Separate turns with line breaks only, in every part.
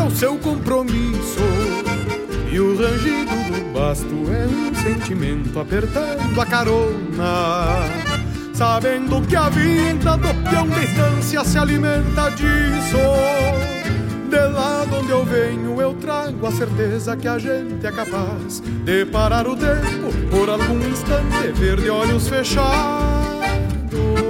para o seu compromisso. E o rangido do basto é um sentimento apertando a carona. Sabendo que a vida do peão de distância se alimenta disso. De lá de onde eu venho, eu trago a certeza que a gente é capaz de parar o tempo por algum instante, ver de olhos fechados.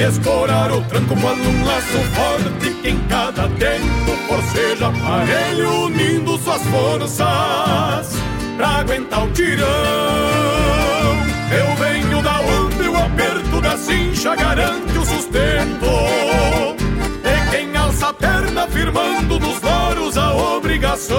Escorar o tranco quando um laço forte que em cada tempo forceja aparelho unindo suas forças pra aguentar o tirão. Eu venho da onde o aperto da cincha garante o sustento. De quem alça a perna firmando nos loros a obrigação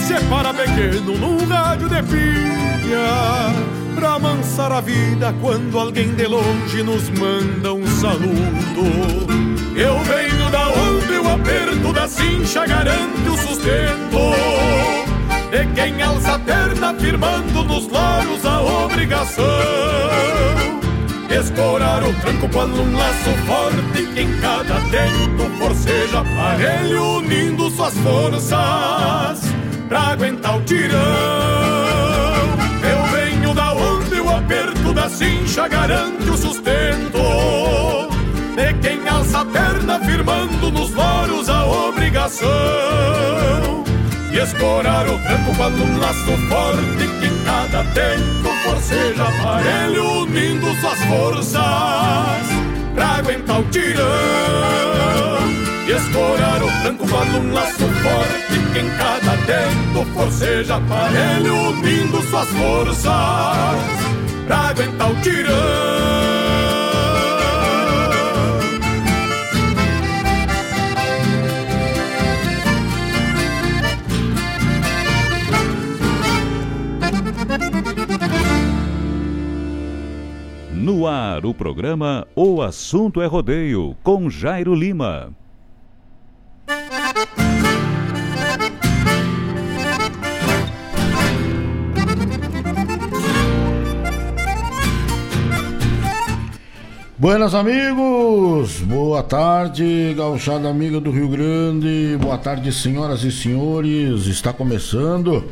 separa pequeno num rádio de pilha, pra amansar a vida quando alguém de longe nos manda um saludo. Eu venho da onde o aperto da cincha garante o sustento. De quem alça a perna firmando nos laros a obrigação Escorar o tranco quando um laço forte que em cada tempo forceja aparelho unindo suas forças pra aguentar o tirão. Eu venho da onde o aperto da cincha garante o sustento de quem alça a perna firmando nos loros a obrigação. E escorar o tranco quando um laço forte que cada tempo forceja aparelho unindo suas forças pra aguentar o tirão. E escorar o tranco quando um laço forte que em cada tempo forceja aparelho unindo suas forças pra aguentar o tirão.
No ar, o programa O Assunto é Rodeio, com Jairo Lima.
Buenas amigos, boa tarde, gauchada amiga do Rio Grande, boa tarde senhoras e senhores, está começando.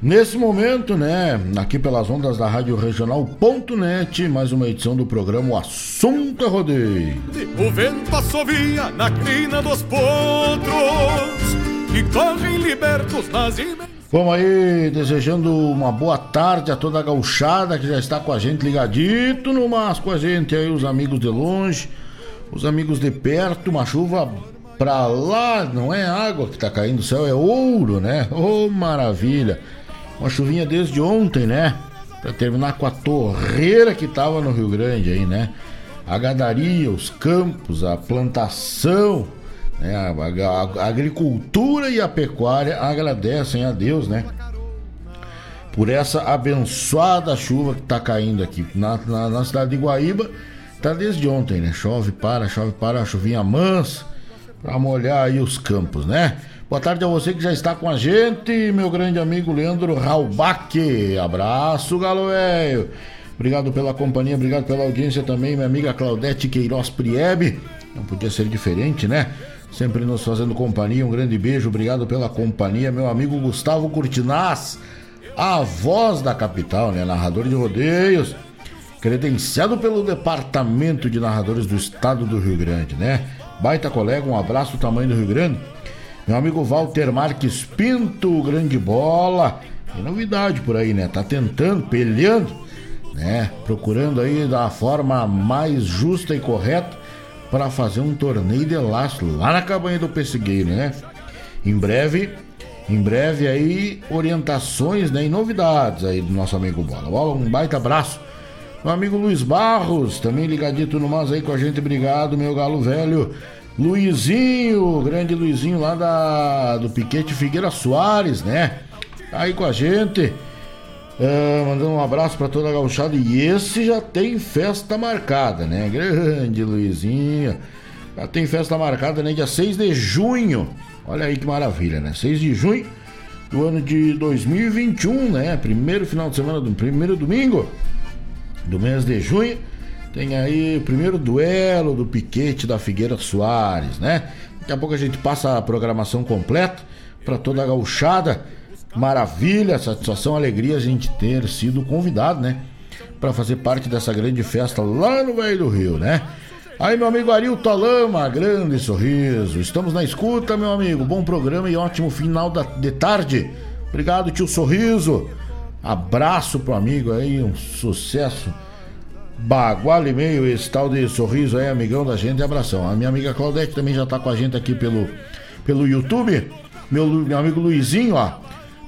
Nesse momento, né, aqui pelas ondas da Rádio Regional.net, mais uma edição do programa O Assunto é Rodeio.
O vento assovia na crina dos potros e correm libertos nas imensas
Vamos aí, desejando uma boa tarde a toda a gauchada que já está com a gente ligadito no mas com a gente aí, os amigos de longe, os amigos de perto, uma chuva pra lá, não é água que tá caindo do céu, é ouro, né? Oh, maravilha! Uma chuvinha desde ontem, né? Pra terminar com a torreira que tava no Rio Grande aí, né? A gadaria, os campos, a plantação, né? A, a, a, agricultura e a pecuária agradecem a Deus, né? Por essa abençoada chuva que está caindo aqui na, na, na, cidade de Guaíba. Tá desde ontem, né? Chove, para, chove, para, chuvinha mansa para molhar aí os campos, né? Boa tarde a você que já está com a gente, meu grande amigo Leandro Raubach. Abraço, galo velho. Obrigado pela companhia, obrigado pela audiência também, minha amiga Claudete Queiroz Priebe. Não podia ser diferente, né? Sempre nos fazendo companhia. Um grande beijo, obrigado pela companhia, meu amigo Gustavo Curtinaz, a voz da capital, né? Narrador de rodeios, credenciado pelo Departamento de Narradores do Estado do Rio Grande, né? Baita colega, um abraço tamanho do Rio Grande. Meu amigo Walter Marques Pinto, grande bola. Tem novidade por aí, né? Tá tentando, peleando, né? Procurando aí da forma mais justa e correta para fazer um torneio de laço lá na cabanha do Pessegueiro, né? Em breve, em breve aí orientações né, e novidades aí do nosso amigo Bola. Bola, um baita abraço. Meu amigo Luiz Barros, também ligadito no mais aí com a gente, obrigado, meu galo velho. Luizinho, grande Luizinho lá da, do Piquete Figueira Soares, né? Tá aí com a gente. Uh, mandando um abraço para toda a gauchada. E esse já tem festa marcada, né? Grande Luizinho. Já tem festa marcada, né? Dia 6 de junho. Olha aí que maravilha, né? 6 de junho do ano de 2021, né? Primeiro final de semana, do primeiro domingo do mês de junho. Tem aí o primeiro duelo do Piquete da Figueira Soares, né? Daqui a pouco a gente passa a programação completa para toda a gauchada maravilha, satisfação, alegria a gente ter sido convidado, né? Para fazer parte dessa grande festa lá no Velho do Rio, né? Aí, meu amigo Arilto Alama, grande sorriso. Estamos na escuta, meu amigo. Bom programa e ótimo final da, de tarde. Obrigado, tio Sorriso. Abraço pro amigo aí, um sucesso. Bagual e meio, esse tal de sorriso aí, amigão da gente. Abração. A minha amiga Claudete também já tá com a gente aqui pelo, pelo YouTube. Meu, meu amigo Luizinho, ó.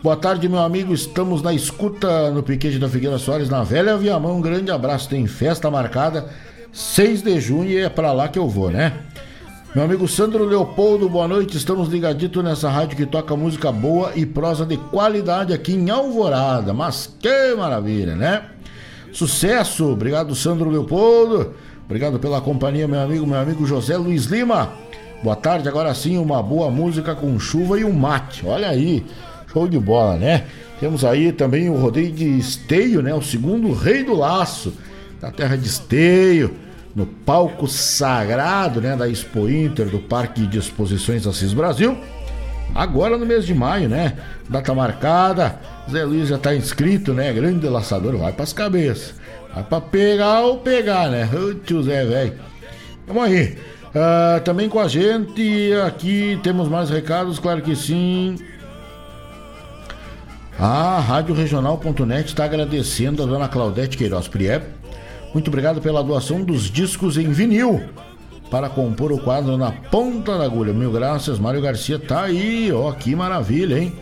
Boa tarde, meu amigo. Estamos na escuta no Piquete da Figueira Soares, na Velha Viamão. Um grande abraço. Tem festa marcada 6 de junho e é para lá que eu vou, né? Meu amigo Sandro Leopoldo, boa noite. Estamos ligadito nessa rádio que toca música boa e prosa de qualidade aqui em Alvorada. Mas que maravilha, né? Sucesso! Obrigado, Sandro Leopoldo. Obrigado pela companhia, meu amigo, meu amigo José Luiz Lima. Boa tarde, agora sim, uma boa música com chuva e um mate. Olha aí. Show de bola, né? Temos aí também o rodeio de Esteio, né? O segundo rei do laço da terra de Esteio, no palco sagrado, né? Da Expo Inter, do Parque de Exposições Assis Brasil. Agora no mês de maio, né? Data marcada. Zé Luiz já tá inscrito, né? Grande laçador, vai pras cabeças. Vai pra pegar ou pegar, né? Ô, tio Zé, velho. Vamos aí. Uh, também com a gente aqui temos mais recados, claro que sim. A Rádio Regional.net está agradecendo a dona Claudete Queiroz Priep. Muito obrigado pela doação dos discos em vinil para compor o quadro na ponta da agulha. Mil graças, Mário Garcia tá aí, ó, que maravilha, hein?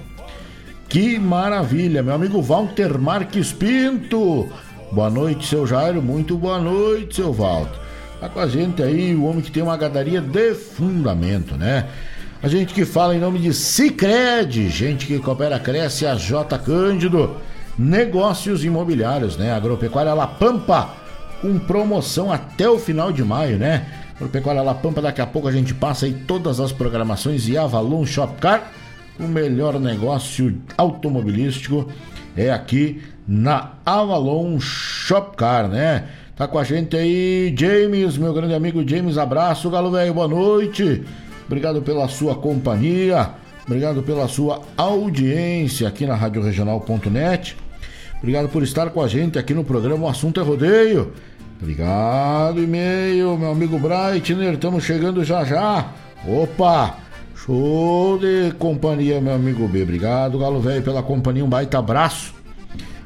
Que maravilha, meu amigo Walter Marques Pinto. Boa noite, seu Jairo, muito boa noite, seu Walter. Tá com a gente aí, o homem que tem uma gadaria de fundamento, né? A gente que fala em nome de Cicred, gente que coopera, cresce, a J Cândido, negócios imobiliários, né? Agropecuária La Pampa, com promoção até o final de maio, né? Agropecuária La Pampa, daqui a pouco a gente passa aí todas as programações e Avalon Shopcar, o melhor negócio automobilístico é aqui na Avalon Shopcar, né? Tá com a gente aí, James, meu grande amigo James. Abraço, Galo Velho, boa noite. Obrigado pela sua companhia. Obrigado pela sua audiência aqui na Rádio Regional.net. Obrigado por estar com a gente aqui no programa O Assunto é Rodeio. Obrigado, e-mail, meu amigo Breitner. Estamos chegando já já. Opa! Show de companhia, meu amigo B. Obrigado, Galo Velho, pela companhia. Um baita abraço.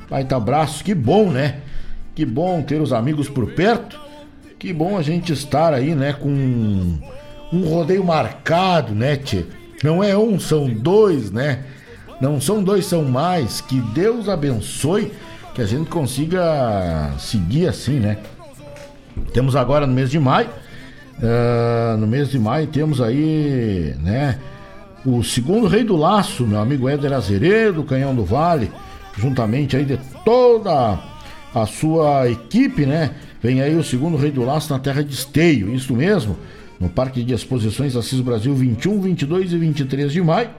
Baita abraço. Que bom, né? Que bom ter os amigos por perto. Que bom a gente estar aí, né? Com um rodeio marcado, né, tchê? Não é um, são dois, né? Não são dois, são mais. Que Deus abençoe que a gente consiga seguir assim, né? Temos agora no mês de maio, uh, no mês de maio temos aí, né? O segundo rei do laço, meu amigo Éder Azeredo, Canhão do Vale, juntamente aí de toda a sua equipe, né? Vem aí o segundo rei do laço na terra de Esteio, isso mesmo, no Parque de Exposições Assis Brasil 21, 22 e 23 de maio.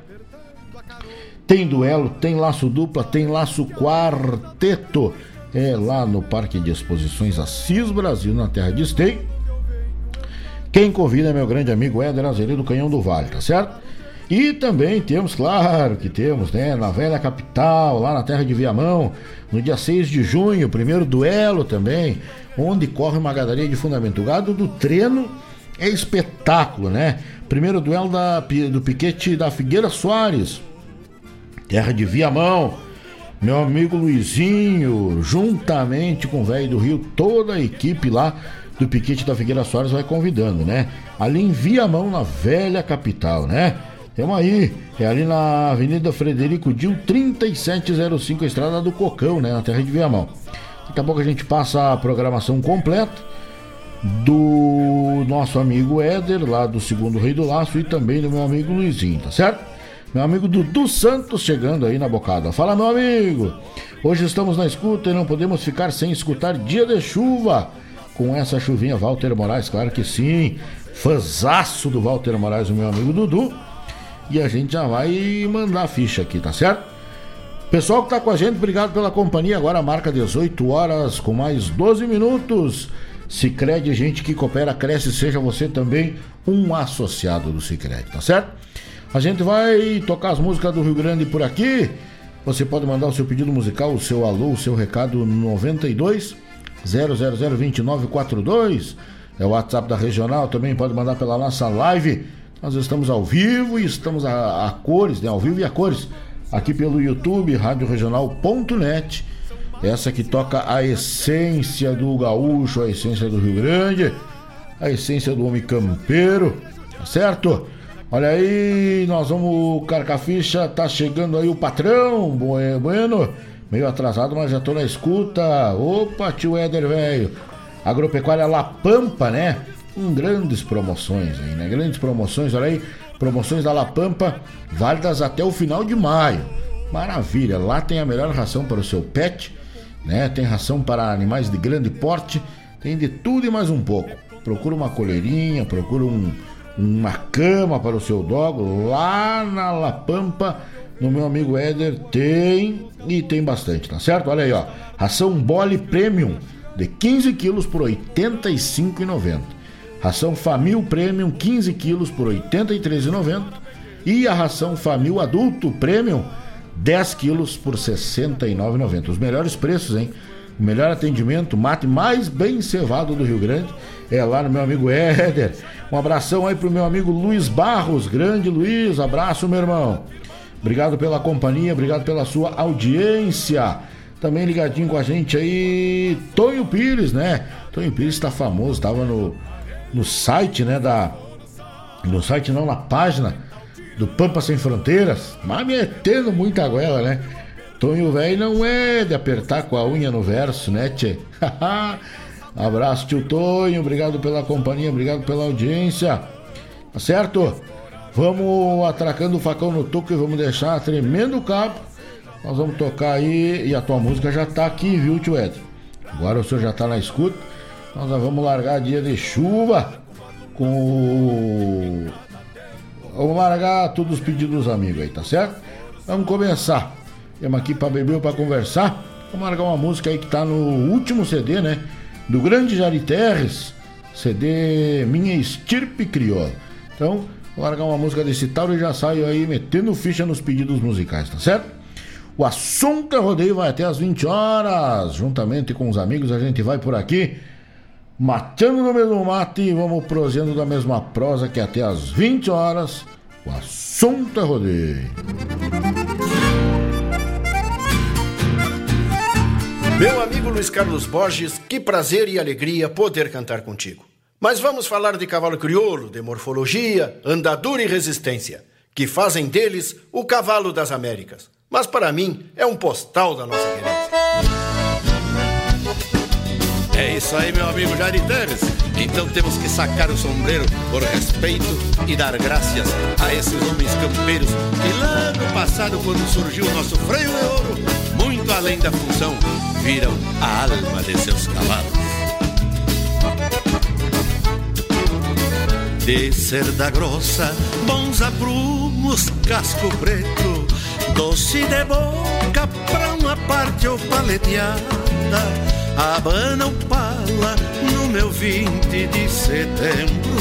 Tem duelo, tem laço dupla, tem laço quarteto é lá no Parque de Exposições Assis Brasil, na terra de Esteio. Quem convida é meu grande amigo Éder Azevedo do Canhão do Vale, tá certo? E também temos, claro que temos, né, na velha capital, lá na terra de Viamão, no dia 6 de junho, primeiro duelo também, onde corre uma gadaria de fundamento. Gado do treino é espetáculo, né? Primeiro duelo da, do piquete da Figueira Soares, terra de Viamão. Meu amigo Luizinho, juntamente com o velho do Rio, toda a equipe lá do Piquete da Figueira Soares vai convidando, né? Ali em Viamão, na velha capital, né? Temos aí, é ali na Avenida Frederico Dil, 3705, a estrada do Cocão, né? Na terra de Viamão. Daqui a pouco a gente passa a programação completa do nosso amigo Éder, lá do segundo Rei do Laço, e também do meu amigo Luizinho, tá certo? Meu amigo Dudu Santos chegando aí na bocada. Fala, meu amigo. Hoje estamos na escuta e não podemos ficar sem escutar Dia de Chuva. Com essa chuvinha, Walter Moraes, claro que sim. Fanzaço do Walter Moraes, o meu amigo Dudu. E a gente já vai mandar a ficha aqui, tá certo? Pessoal que tá com a gente, obrigado pela companhia. Agora marca 18 horas com mais 12 minutos. Cicred, gente que coopera, cresce, seja você também um associado do Cicred, tá certo? A gente vai tocar as músicas do Rio Grande por aqui. Você pode mandar o seu pedido musical, o seu alô, o seu recado no 92 0002942. É o WhatsApp da Regional, também pode mandar pela nossa live. Nós estamos ao vivo e estamos a, a cores, né? Ao vivo e a cores. Aqui pelo YouTube, radioregional.net. Essa que toca a essência do gaúcho, a essência do Rio Grande, a essência do homem campeiro, tá certo? Olha aí, nós vamos carcar ficha, tá chegando aí o patrão, bueno, meio atrasado, mas já tô na escuta. Opa, tio Éder, velho. Agropecuária La Pampa, né? Com grandes promoções aí, né? Grandes promoções, olha aí. Promoções da La Pampa, válidas até o final de maio. Maravilha, lá tem a melhor ração para o seu pet, né? Tem ração para animais de grande porte, tem de tudo e mais um pouco. Procura uma coleirinha, procura um uma cama para o seu dog lá na La Pampa, no meu amigo Éder, tem e tem bastante, tá certo? Olha aí, ó. Ração Bole Premium de 15 quilos por R$ 85,90. Ração Famil Premium 15 quilos por R$ 83,90. E a ração Famil Adulto Premium 10 quilos por R$ 69,90. Os melhores preços, hein? O melhor atendimento, mate mais bem cevado do Rio Grande é lá no meu amigo Éder. Um abração aí pro meu amigo Luiz Barros, grande Luiz, abraço meu irmão. Obrigado pela companhia, obrigado pela sua audiência. Também ligadinho com a gente aí, Tonho Pires, né? Tonho Pires está famoso, estava no, no site, né, da no site não, na página do Pampa Sem Fronteiras, mas metendo muita goela, né? Tonho velho não é de apertar com a unha no verso, né, tchê? Abraço, tio Tonho. Obrigado pela companhia, obrigado pela audiência. Tá certo? Vamos atracando o facão no toco e vamos deixar tremendo o cabo. Nós vamos tocar aí e a tua música já tá aqui, viu, tio Ed? Agora o senhor já tá na escuta. Nós vamos largar dia de chuva com o... Vamos largar todos os pedidos dos amigos aí, tá certo? Vamos começar. Temos aqui para beber ou para conversar. Vamos largar uma música aí que tá no último CD, né? do grande Jari Terres, CD Minha Estirpe Crioula. Então, vou largar uma música desse tal e já saio aí metendo ficha nos pedidos musicais, tá certo? O assunto rodeio vai até as 20 horas. Juntamente com os amigos, a gente vai por aqui, matando no mesmo mate e vamos prosendo da mesma prosa que até as 20 horas. O assunto é rodeio.
Meu amigo Luiz Carlos Borges, que prazer e alegria poder cantar contigo. Mas vamos falar de cavalo crioulo, de morfologia, andadura e resistência, que fazem deles o cavalo das Américas. Mas para mim é um postal da nossa querência.
É isso aí, meu amigo Jair. Então temos que sacar o sombreiro por respeito e dar graças a esses homens campeiros que lá no passado, quando surgiu o nosso freio de ouro, muito além da função, viram a alma de seus cavalos. De cerda grossa, bons aprumos, casco preto, doce de boca pra uma parte ou paleteada, abana o pala no meu 20 de setembro.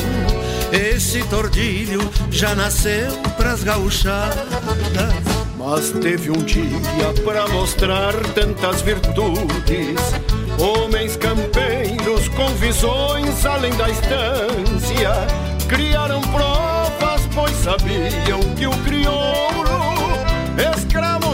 Esse tordilho já nasceu pras gauchadas
mas teve um dia para mostrar tantas virtudes. Homens campeiros com visões além da estância criaram provas, pois sabiam que o crioulo escravuzava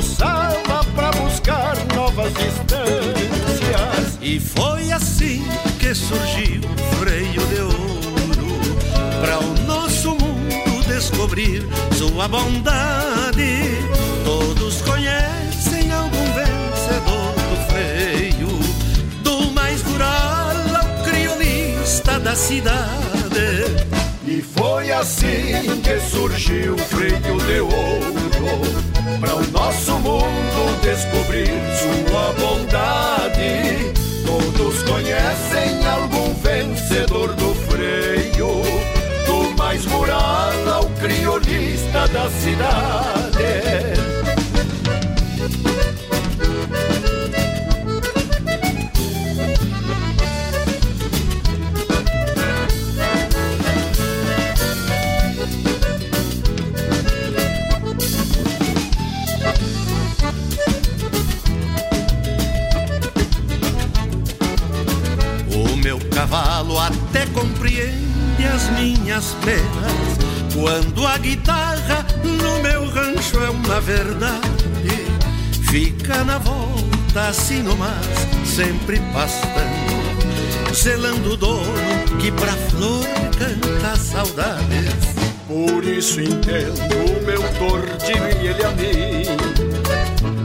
foi assim que surgiu o freio de ouro para o nosso mundo descobrir sua bondade Todos conhecem algum vencedor do freio, do mais rural ao criolista da cidade.
E foi assim que surgiu o freio de ouro, para o nosso mundo descobrir sua bondade. Todos conhecem algum vencedor do freio, do mais rural ao criolista da cidade.
Cavalo até compreende as minhas penas. Quando a guitarra no meu rancho é uma verdade, fica na volta assim no mas, sempre pastando, selando o dono que pra flor canta saudades.
Por isso entendo o meu tordilho e ele a mim,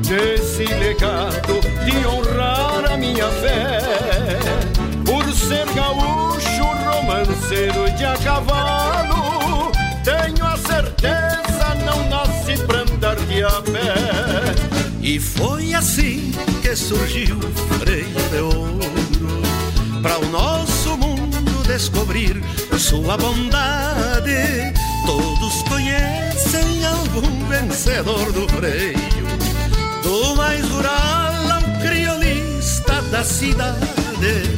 desse legado de honrar a minha fé gaúcho, romanceiro de a cavalo, tenho a certeza não nasce pra andar de a pé.
E foi assim que surgiu freio de ouro, para o nosso mundo descobrir sua bondade. Todos conhecem algum vencedor do freio, do mais rural ao criolista da cidade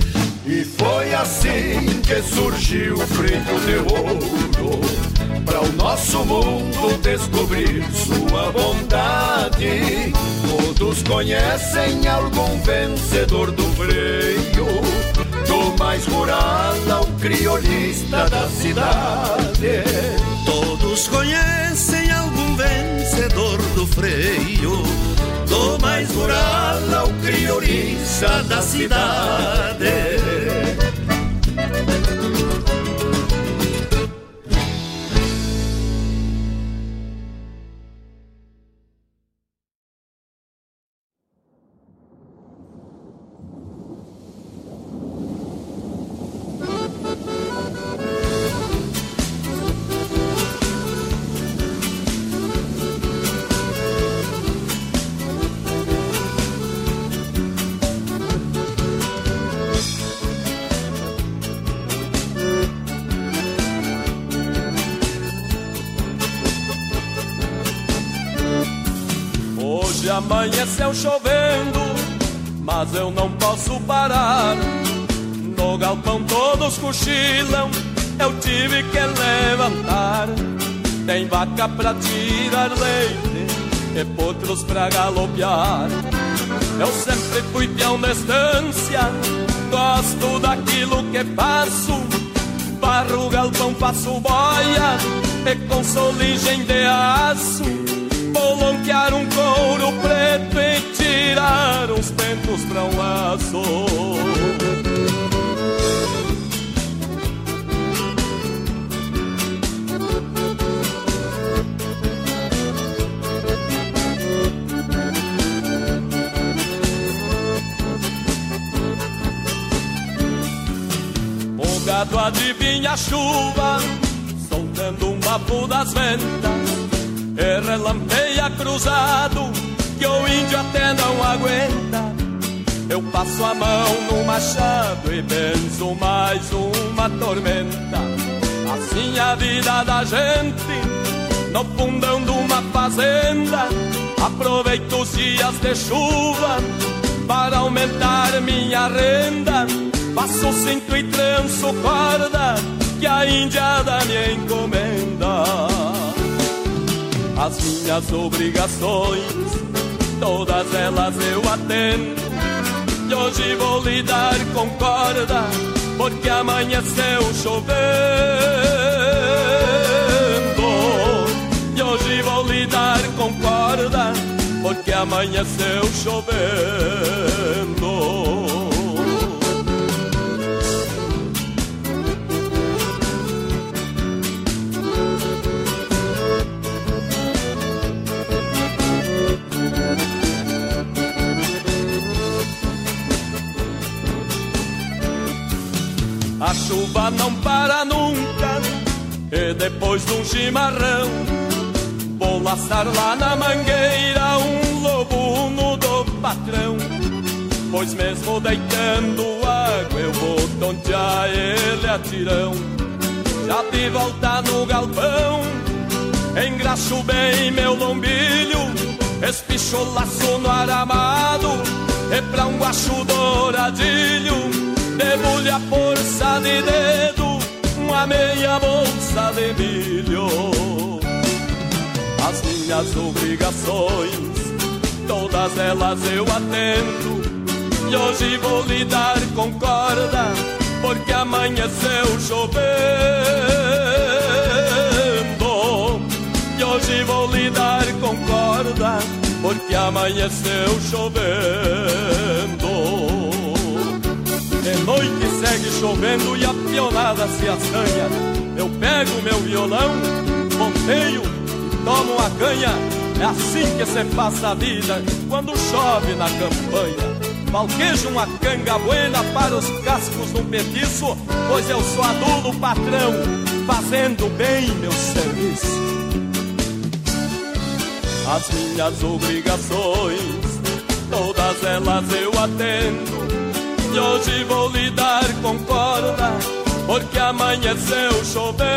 foi assim que surgiu o freio de ouro. Para o nosso mundo descobrir sua bondade. Todos conhecem algum vencedor do freio. Do mais rural ao criolista da cidade.
Todos conhecem algum vencedor do freio mais rural ao criolista da cidade.
Amanheceu chovendo, mas eu não posso parar. no galpão todos cochilam, eu tive que levantar. Tem vaca pra tirar leite e potros pra galopear. Eu sempre fui peão de estância, gosto daquilo que faço. Barro galpão, faço boia e com soligem de aço. Vou lonquear um couro preto e tirar uns tentos pra um laço. gado adivinha a chuva, soltando um bafo das ventas, e cruzado, que o índio até não aguenta. Eu passo a mão no machado e benzo mais uma tormenta. Assim a vida da gente, no fundão de uma fazenda. Aproveito os dias de chuva para aumentar minha renda Passo cinto e tranço corda que a índia da minha encomenda. As minhas obrigações, todas elas eu atendo. E hoje vou lidar com corda, porque amanheceu chovendo. E hoje vou lidar com corda, porque amanheceu chovendo. A chuva não para nunca E depois de um chimarrão Vou laçar lá na mangueira Um lobo no do patrão. Pois mesmo deitando água Eu vou tontear ele a tirão. Já de volta no galpão Engraxo bem meu lombilho Espicho laço no aramado E pra um guacho douradilho Debulha a força de dedo Uma meia bolsa de milho. As minhas obrigações Todas elas eu atendo. E hoje vou lidar com corda Porque amanheceu chovendo. E hoje vou lidar com corda Porque amanheceu chovendo de noite segue chovendo e a pionada se assanha. Eu pego meu violão, ponteio e tomo uma canha. É assim que se passa a vida quando chove na campanha. Valquejo uma canga buena para os cascos um petiço, pois eu sou adulo patrão, fazendo bem meu serviço. As minhas obrigações, todas elas eu atendo e hoje vou lidar com corda, porque amanheceu chovendo.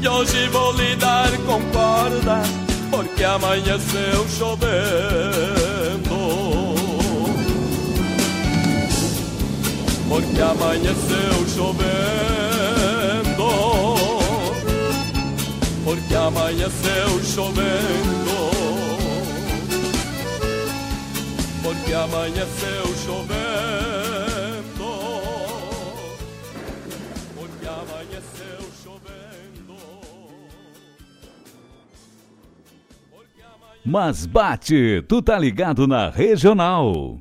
E hoje vou lidar com corda, porque amanheceu chovendo. Porque amanheceu chovendo. Porque amanheceu chovendo. Porque amanheceu chovendo. Porque amanheceu chovendo.
Mas bate, tu tá ligado na regional.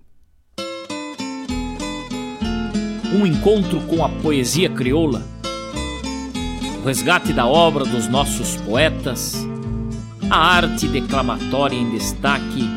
Um encontro com a poesia crioula, o resgate da obra dos nossos poetas, a arte declamatória em destaque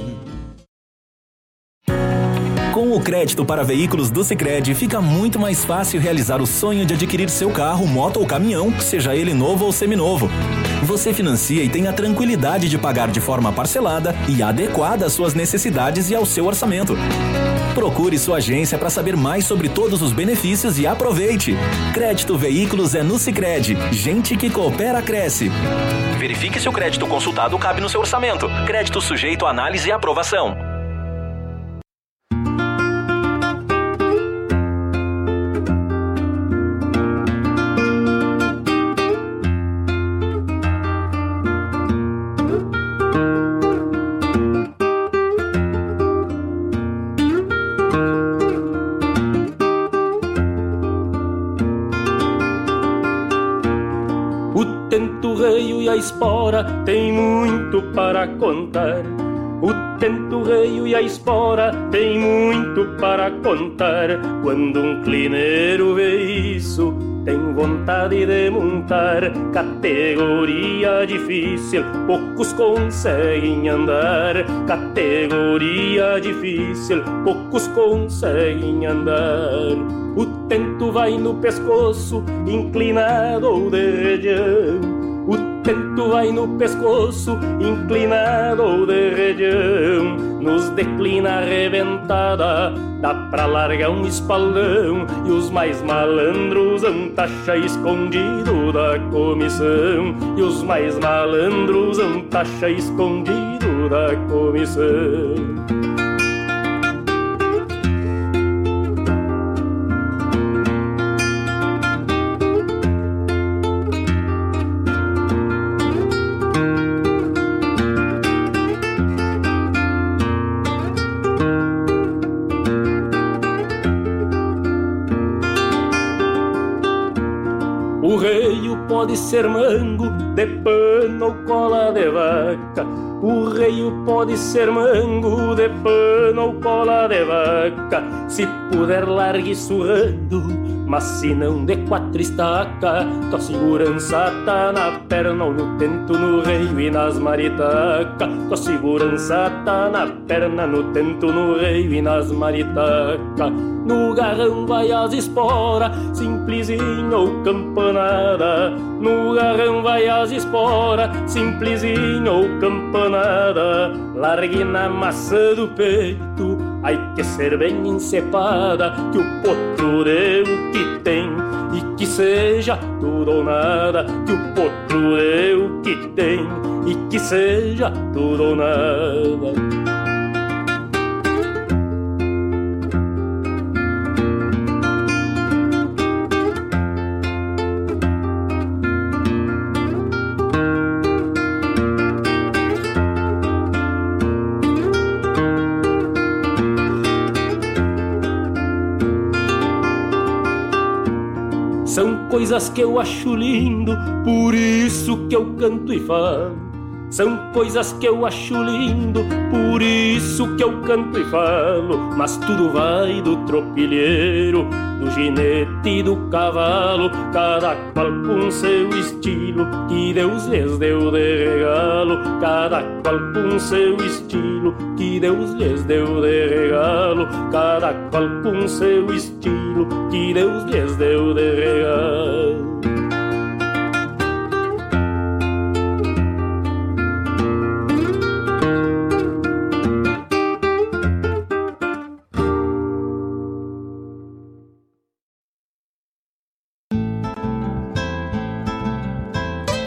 Com o crédito para veículos do Sicredi, fica muito mais fácil realizar o sonho de adquirir seu carro, moto ou caminhão, seja ele novo ou seminovo. Você financia e tem a tranquilidade de pagar de forma parcelada e adequada às suas necessidades e ao seu orçamento. Procure sua agência para saber mais sobre todos os benefícios e aproveite. Crédito Veículos é no Sicredi. Gente que coopera cresce. Verifique se o crédito consultado cabe no seu orçamento. Crédito sujeito a análise e aprovação.
Tem muito para contar. O tento reio e a espora tem muito para contar. Quando um clineiro vê isso, tem vontade de montar. Categoria difícil, poucos conseguem andar. Categoria difícil, poucos conseguem andar. O tento vai no pescoço, inclinado ou de região. O tento vai no pescoço, inclinado de região, nos declina arrebentada, dá pra largar um espaldão, e os mais malandros antacha escondido da comissão, e os mais malandros antacha escondido da comissão. Ser mango de pano ou cola de vaca. O reio pode ser mango de pano ou cola de vaca. Se puder, largue surrando, mas se não de quatro estaca. Tua segurança tá na perna ou no tento, no reio e nas maritacas. Tua segurança tá na perna, no tento, no reio e nas maritacas. No garrão vai as esporas, simplesinha ou campanada. No garrão vai as esporas, simplesinha ou campanada. Largue na massa do peito, ai que ser bem encepada. Que o potro o que tem e que seja tudo ou nada. Que o potro o que tem e que seja tudo ou nada. Coisas que eu acho lindo, por isso que eu canto e falo. São coisas que eu acho lindo, por isso que eu canto e falo. Mas tudo vai do tropilheiro, do ginete e do cavalo, cada qual com seu estilo, que Deus lhes deu de regalo. Cada qual com seu estilo, que Deus lhes deu de regalo. Cada qual com seu estilo, que Deus lhes deu de regalo.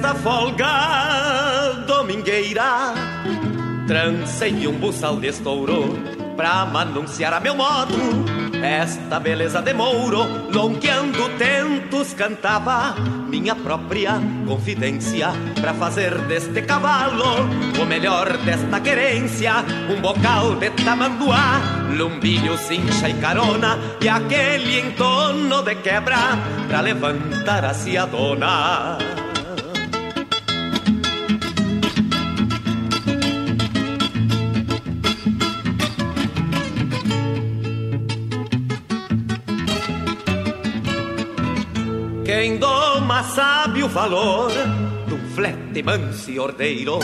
Nesta folga domingueira, trancei um buçal de estouro pra anunciar a meu modo esta beleza de Mouro, longeando tentos, cantava minha própria confidência para fazer deste cavalo o melhor desta querência. Um bocal de tamanduá, lumbilho, cincha e carona, e aquele entono de quebra para levantar a dona. Quem doma sabe o valor um flete manso e ordeiro,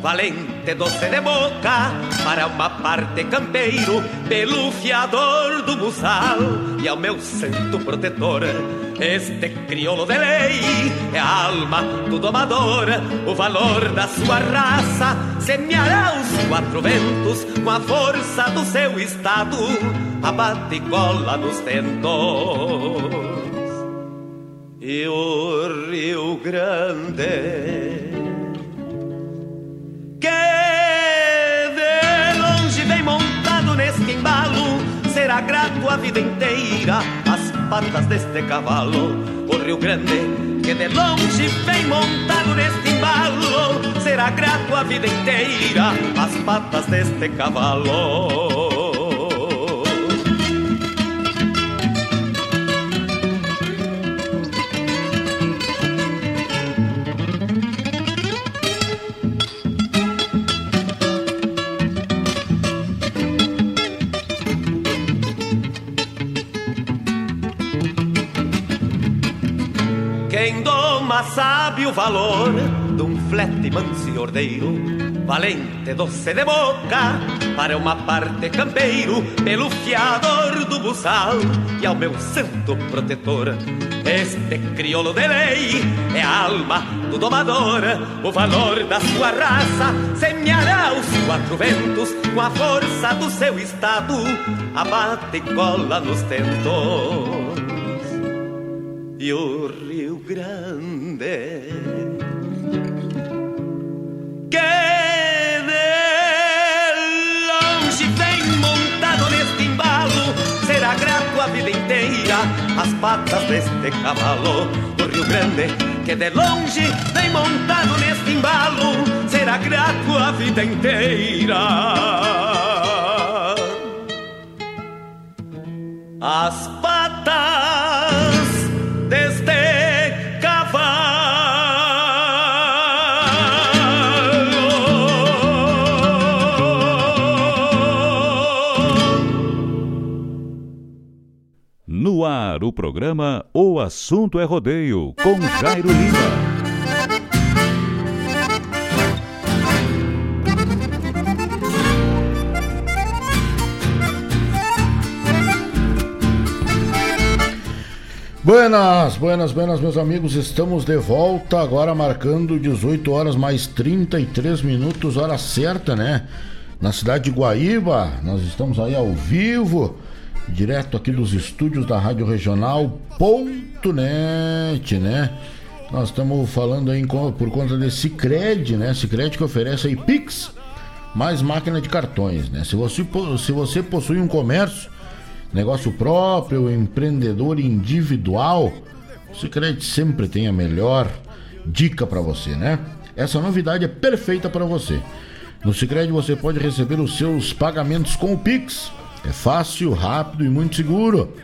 valente doce de boca, para uma parte campeiro, pelo fiador do buçal e ao meu santo protetor. Este crioulo de lei é a alma do domador, o valor da sua raça semeará os quatro ventos com a força do seu estado, abate e cola nos tentos e o Rio Grande. Que de longe vem montado neste embalo, será grato a vida inteira as patas deste cavalo. O Rio Grande, que de longe vem montado neste embalo, será grato a vida inteira as patas deste cavalo. Sabe o valor de um flete manso e ordeiro, valente doce de boca, para uma parte campeiro, pelo fiador do buçal e ao meu santo protetor. Este crioulo de lei é a alma do domador, o valor da sua raça semeará os quatro ventos com a força do seu estado, abate e cola nos tentos. O Rio Grande. Que de longe vem montado neste embalo será grato a vida inteira as patas deste cavalo do Rio Grande. Que de longe vem montado neste embalo será grato a vida inteira. As patas
ar, o programa O Assunto é Rodeio, com Jairo Lima.
Buenas, buenas, buenas, meus amigos. Estamos de volta agora marcando 18 horas mais 33 minutos, hora certa, né? Na cidade de Guaíba, nós estamos aí ao vivo direto aqui dos estúdios da Rádio Regional.net, né? Nós estamos falando aí por conta desse Cicred, né? Cicred que oferece aí Pix mais máquina de cartões, né? Se você, se você possui um comércio, negócio próprio, empreendedor individual, o Cicred sempre tem a melhor dica para você, né? Essa novidade é perfeita para você. No Cicred você pode receber os seus pagamentos com o Pix é fácil, rápido e muito seguro.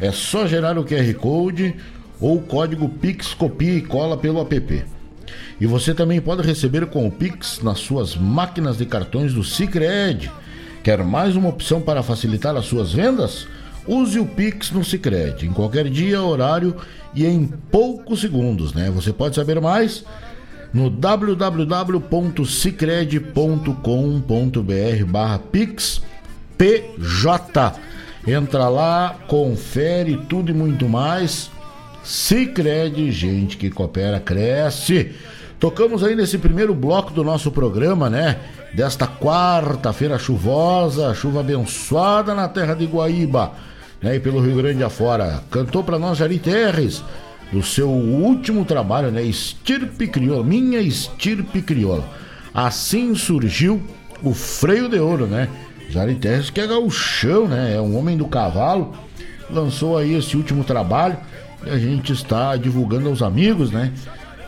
É só gerar o QR Code ou o código Pix copia e cola pelo app. E você também pode receber com o Pix nas suas máquinas de cartões do Sicredi. Quer mais uma opção para facilitar as suas vendas? Use o Pix no Sicredi em qualquer dia, horário e em poucos segundos, né? Você pode saber mais no www.cicred.com.br/pix PJ. Entra lá, confere tudo e muito mais. Se crede, gente que coopera, cresce. Tocamos aí nesse primeiro bloco do nosso programa, né? Desta quarta-feira chuvosa, chuva abençoada na terra de Guaíba, né? E pelo Rio Grande afora. Cantou para nós Jari Terres, do seu último trabalho, né? Estirpe Crioula, minha Estirpe Crioula. Assim surgiu o Freio de Ouro, né? Jari Terres que é gauchão, né? É um homem do cavalo. Lançou aí esse último trabalho e a gente está divulgando aos amigos, né?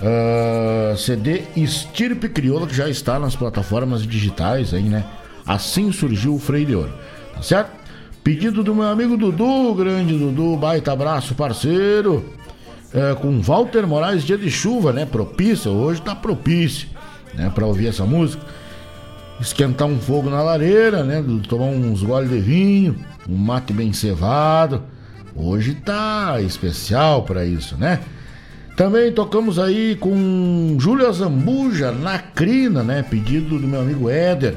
Uh, ah, CD Estirpe Crioula que já está nas plataformas digitais aí, né? Assim surgiu o Freio de Ouro, tá certo? Pedido do meu amigo Dudu, grande Dudu, baita abraço, parceiro é, com Walter Moraes, dia de chuva, né? Propício, hoje tá propício, né? Pra ouvir essa música. Esquentar um fogo na lareira, né? Tomar uns goles de vinho, um mate bem cevado. Hoje tá especial para isso, né? Também tocamos aí com Júlia Zambuja na crina, né? Pedido do meu amigo Éder.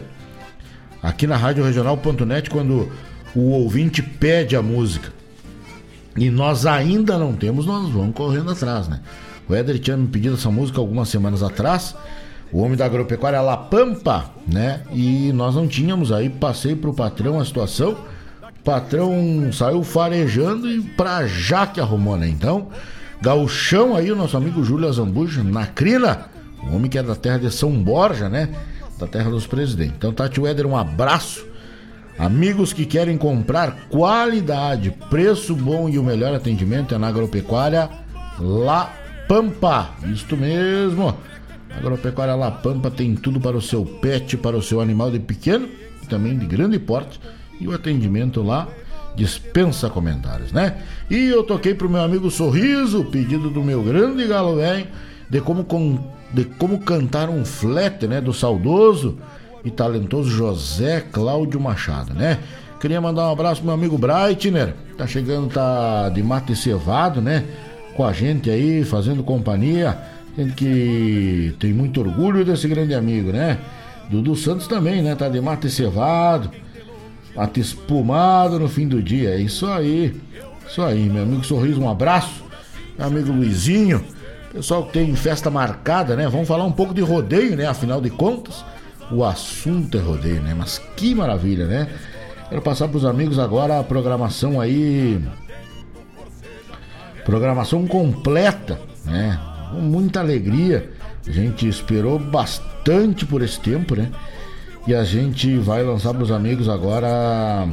Aqui na Rádio Regional.net, quando o ouvinte pede a música e nós ainda não temos, nós vamos correndo atrás, né? O Éder tinha me pedido essa música algumas semanas atrás, o homem da agropecuária La Pampa, né? E nós não tínhamos aí, passei pro patrão a situação, o patrão saiu farejando e pra já que arrumou, né? Então, gauchão aí, o nosso amigo Júlio Azambuja, na crina, o homem que é da terra de São Borja, né? Da terra dos presidentes. Então, Tati Éder, um abraço Amigos que querem comprar qualidade, preço bom e o melhor atendimento é na Agropecuária La Pampa. Isto mesmo. Agropecuária La Pampa tem tudo para o seu pet, para o seu animal de pequeno e também de grande porte. E o atendimento lá dispensa comentários, né? E eu toquei pro meu amigo Sorriso, pedido do meu grande galo velho, de como, com, de como cantar um flat, né? Do saudoso e talentoso José Cláudio Machado, né? Queria mandar um abraço pro meu amigo Breitner, tá chegando, tá de mate cevado, né? Com a gente aí, fazendo companhia. Gente que tem muito orgulho desse grande amigo, né? Dudu Santos também, né? Tá de mate cevado, mate espumado no fim do dia. É isso aí. Isso aí, meu amigo Sorriso, um abraço. Meu amigo Luizinho. Pessoal que tem festa marcada, né? Vamos falar um pouco de rodeio, né? Afinal de contas o assunto é rodeio, né? Mas que maravilha, né? Quero passar para os amigos agora a programação aí. Programação completa, né? Com muita alegria. A gente esperou bastante por esse tempo, né? E a gente vai lançar para os amigos agora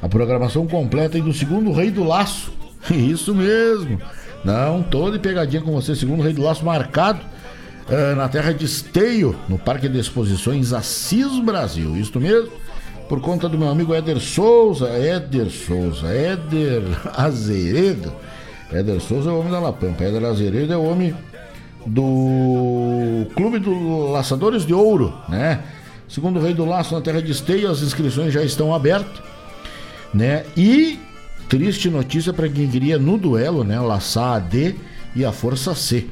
a programação completa do segundo Rei do Laço. Isso mesmo. Não, tô de pegadinha com você, segundo Rei do Laço marcado uh, na terra de Esteio, no Parque de Exposições Assis Brasil. Isto mesmo? Por conta do meu amigo Éder Souza, Éder Souza, Éder Azeredo. Éder Souza é o homem da La Pampa, Éder Azeredo é o homem do Clube dos Laçadores de Ouro, né? Segundo o Rei do Laço na Terra de Esteio, as inscrições já estão abertas, né? E triste notícia para quem queria no duelo, né? Laçar a D e a Força C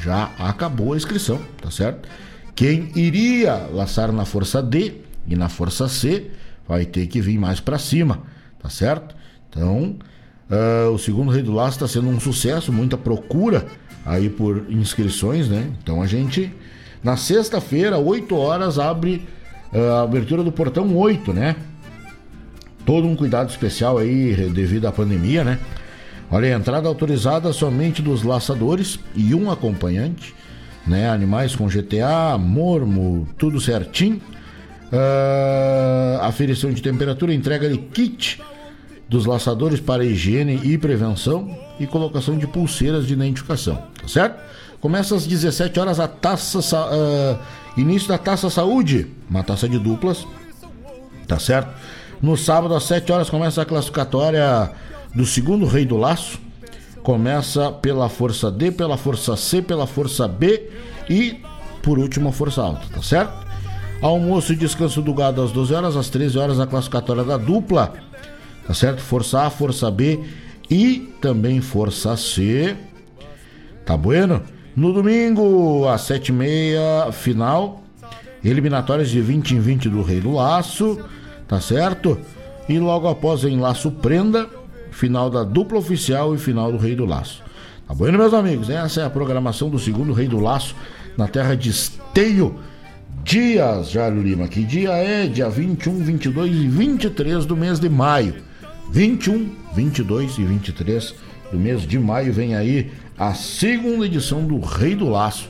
já acabou a inscrição, tá certo? Quem iria laçar na força D e na força C vai ter que vir mais para cima, tá certo? Então, uh, o segundo Rei do Laço está sendo um sucesso, muita procura aí por inscrições, né? Então a gente, na sexta-feira, 8 horas, abre uh, a abertura do portão 8, né? Todo um cuidado especial aí devido à pandemia, né? Olha, a entrada autorizada somente dos laçadores e um acompanhante, né? Animais com GTA, mormo, tudo certinho. Uh, aferição de temperatura, entrega de kit dos laçadores para higiene e prevenção e colocação de pulseiras de identificação, tá certo? Começa às 17 horas a taça uh, início da taça saúde, uma taça de duplas, tá certo? No sábado às 7 horas começa a classificatória do segundo rei do laço. Começa pela força D, pela força C, pela força B e por último a força alta, tá certo? Almoço e descanso do gado às 12 horas, às 13 horas a classificatória da dupla, tá certo? Força A, força B e também força C. Tá bueno? No domingo, às 7h30, final. Eliminatórias de 20 em 20 do Rei do Laço, tá certo? E logo após em Laço Prenda, final da dupla oficial e final do Rei do Laço. Tá bom, meus amigos? Essa é a programação do segundo Rei do Laço na terra de Esteio Dias, Jário Lima. Que dia é? Dia 21, 22 e 23 do mês de maio. 21, 22 e 23 do mês de maio vem aí a segunda edição do Rei do Laço.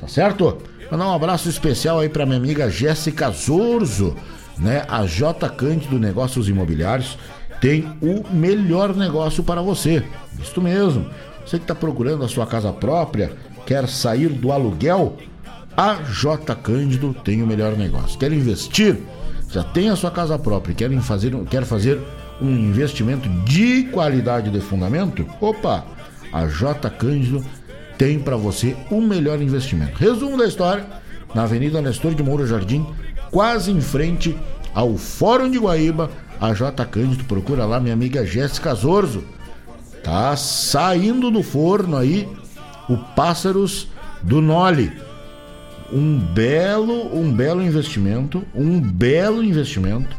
Tá certo? Mandar um abraço especial aí pra minha amiga Jéssica Zorzo, né? A J Cândido Negócios Imobiliários tem o melhor negócio para você. Isso mesmo. Você que está procurando a sua casa própria, quer sair do aluguel, a J Cândido tem o melhor negócio. Quer investir? Já tem a sua casa própria, quer fazer, quer fazer um investimento de qualidade de fundamento? Opa, a J Cândido tem para você o melhor investimento. Resumo da história: na Avenida Nestor de Moura Jardim, quase em frente ao Fórum de Guaíba, a J Cândido procura lá minha amiga Jéssica Zorzo. Tá saindo do forno aí o Pássaros do Nole. Um belo, um belo investimento, um belo investimento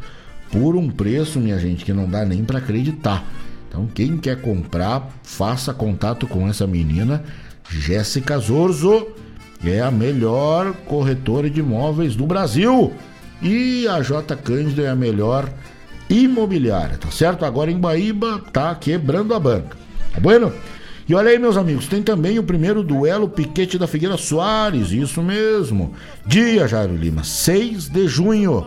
por um preço, minha gente, que não dá nem para acreditar. Então, quem quer comprar, faça contato com essa menina, Jéssica Zorzo, é a melhor corretora de imóveis do Brasil. E a J Cândido é a melhor imobiliária, tá certo? Agora em Baíba tá quebrando a banca. Tá bueno? E olha aí, meus amigos, tem também o primeiro duelo Piquete da Figueira Soares, isso mesmo. Dia, Jairo Lima, 6 de junho.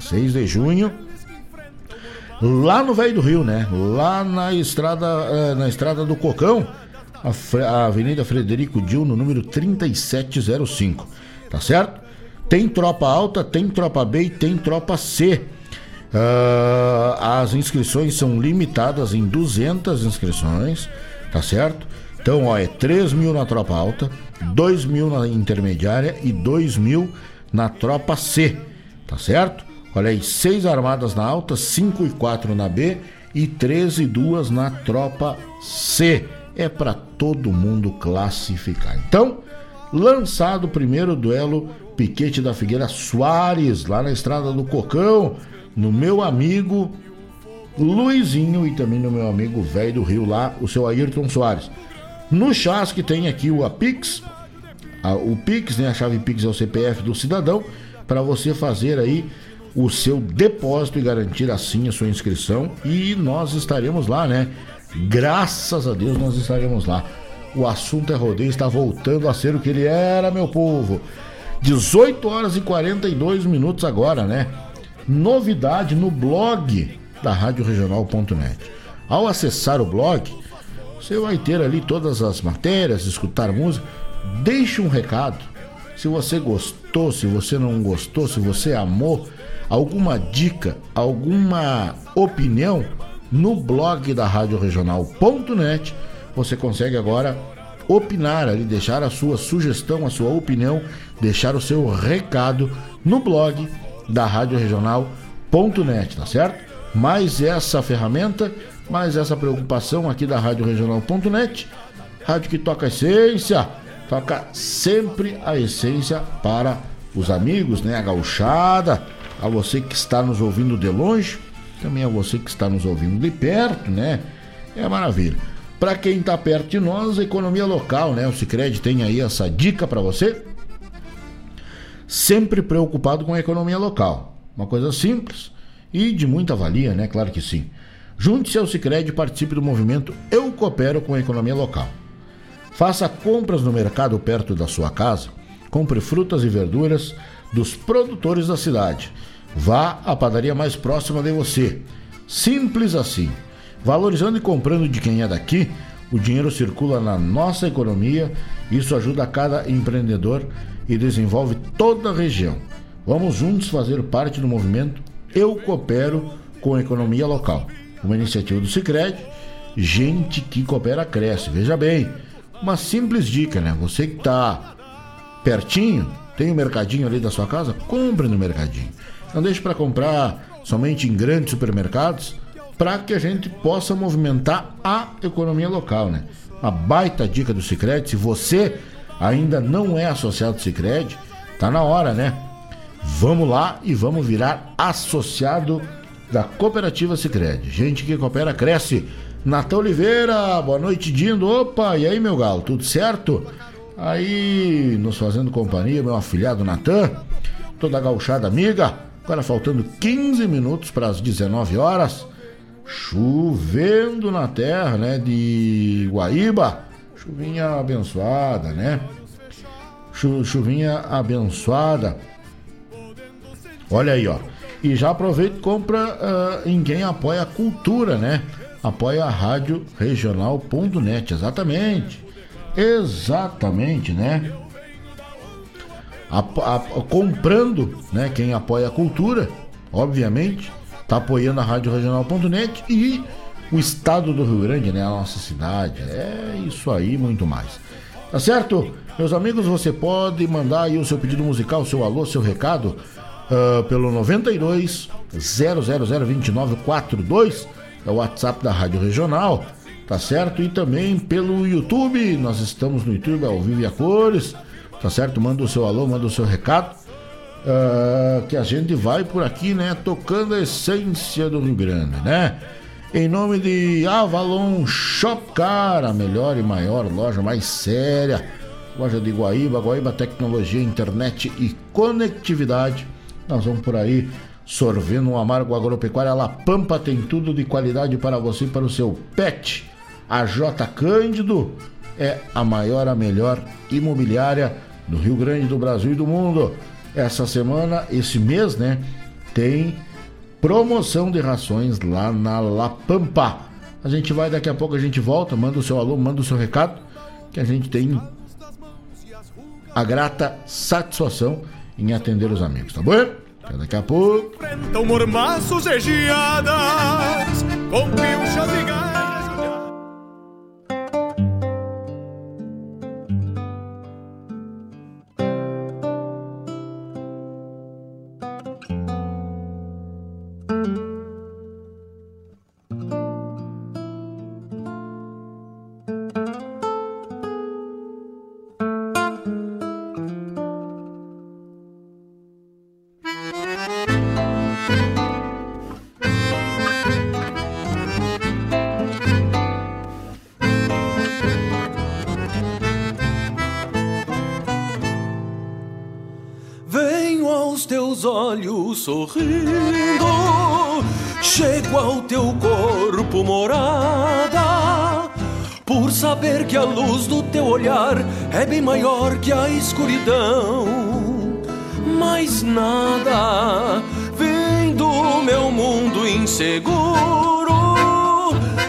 6 de junho. Lá no Velho do Rio, né? Lá na estrada, eh, na estrada do Cocão, a, Avenida Frederico Dil, no número 3705. Tá certo? Tem tropa alta, tem tropa B e tem tropa C. Uh, as inscrições são limitadas em 200 inscrições, tá certo? Então, ó, é 3 mil na tropa alta, 2 mil na intermediária e 2 mil na tropa C, tá certo? Olha aí, 6 armadas na alta, 5 e 4 na B e 13 e 2 na tropa C. É para todo mundo classificar. Então, lançado o primeiro duelo Piquete da Figueira Soares, lá na estrada do Cocão no meu amigo Luizinho e também no meu amigo velho do Rio lá, o seu Ayrton Soares. No chás que tem aqui o Apix, a, o Pix, né, a chave Pix é o CPF do cidadão, para você fazer aí o seu depósito e garantir assim a sua inscrição e nós estaremos lá, né? Graças a Deus nós estaremos lá. O assunto é rodeio, está voltando a ser o que ele era, meu povo. 18 horas e 42 minutos agora, né? novidade no blog da Rádio Regional.net. Ao acessar o blog, você vai ter ali todas as matérias, escutar música. Deixe um recado. Se você gostou, se você não gostou, se você amou, alguma dica, alguma opinião, no blog da Rádio Regional.net, você consegue agora opinar ali, deixar a sua sugestão, a sua opinião, deixar o seu recado no blog da Rádio Regional.net, tá certo? Mais essa ferramenta, mais essa preocupação aqui da Rádio Regional.net, rádio que toca a essência, toca sempre a essência para os amigos, né? A gauchada, a você que está nos ouvindo de longe, também a você que está nos ouvindo de perto, né? É maravilha. Para quem está perto de nós, economia local, né? O Sicredi tem aí essa dica para você sempre preocupado com a economia local. Uma coisa simples e de muita valia, né? Claro que sim. Junte-se ao Sicredi e participe do movimento Eu Coopero com a Economia Local. Faça compras no mercado perto da sua casa, compre frutas e verduras dos produtores da cidade. Vá à padaria mais próxima de você. Simples assim. Valorizando e comprando de quem é daqui, o dinheiro circula na nossa economia, isso ajuda cada empreendedor e desenvolve toda a região. Vamos juntos fazer parte do movimento Eu Coopero com a Economia Local. Uma iniciativa do Cicred, gente que coopera cresce. Veja bem, uma simples dica, né? Você que está pertinho, tem um mercadinho ali da sua casa, compre no mercadinho. Não deixe para comprar somente em grandes supermercados, para que a gente possa movimentar a economia local, né? Uma baita dica do Cicred, se você ainda não é associado Sicredi, tá na hora, né? Vamos lá e vamos virar associado da cooperativa Sicredi. Gente que coopera cresce. Natan Oliveira, boa noite, Dindo. Opa, e aí, meu galo, tudo certo? Aí, nos fazendo companhia, meu afilhado Natan, toda a gauchada amiga. Agora faltando 15 minutos para as 19 horas. chovendo na terra, né? De Guaíba. Chuvinha abençoada, né? Chu, chuvinha abençoada. Olha aí, ó. E já aproveita e compra uh, em quem apoia a cultura, né? Apoia a rádio regional.net, exatamente. Exatamente, né? A, a, comprando, né? Quem apoia a cultura, obviamente, tá apoiando a rádio regional.net e o estado do Rio Grande, né? A nossa cidade. É isso aí, muito mais. Tá certo? Meus amigos, você pode mandar aí o seu pedido musical, seu alô, seu recado uh, pelo 92 0002942, é o WhatsApp da Rádio Regional, tá certo? E também pelo YouTube, nós estamos no YouTube ao vivo e a cores, tá certo? Manda o seu alô, manda o seu recado. Uh, que a gente vai por aqui, né? Tocando a essência do Rio Grande, né? Em nome de Avalon Shopcar, a melhor e maior loja mais séria. Loja de Guaíba, Guaíba Tecnologia, Internet e Conectividade. Nós vamos por aí sorvendo um amargo agropecuária. La Pampa tem tudo de qualidade para você e para o seu pet. A J Cândido é a maior, a melhor imobiliária do Rio Grande, do Brasil e do mundo. Essa semana, esse mês, né, tem promoção de rações lá na La Pampa. A gente vai daqui a pouco, a gente volta, manda o seu alô, manda o seu recado, que a gente tem a grata satisfação em atender os amigos, tá bom? Até daqui a pouco.
Sorrindo, chego ao teu corpo morada, por saber que a luz do teu olhar é bem maior que a escuridão. Mais nada vem do meu mundo inseguro,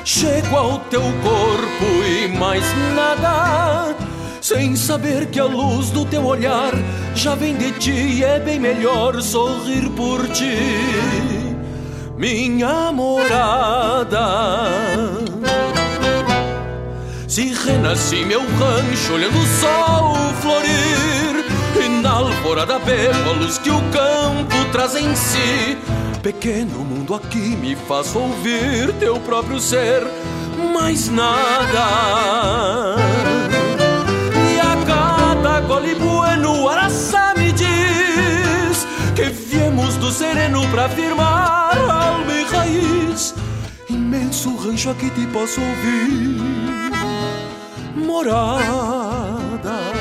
chego ao teu corpo e mais nada sem saber que a luz do teu olhar já vem de ti e é bem melhor sorrir por ti, minha morada. Se renasci meu rancho olhando o sol florir E na alvorada bebo a luz que o campo traz em si Pequeno mundo aqui me faz ouvir teu próprio ser Mais nada bueno, Araçá me diz que viemos do sereno pra firmar alma e raiz. Imenso rancho aqui te posso ouvir, morada.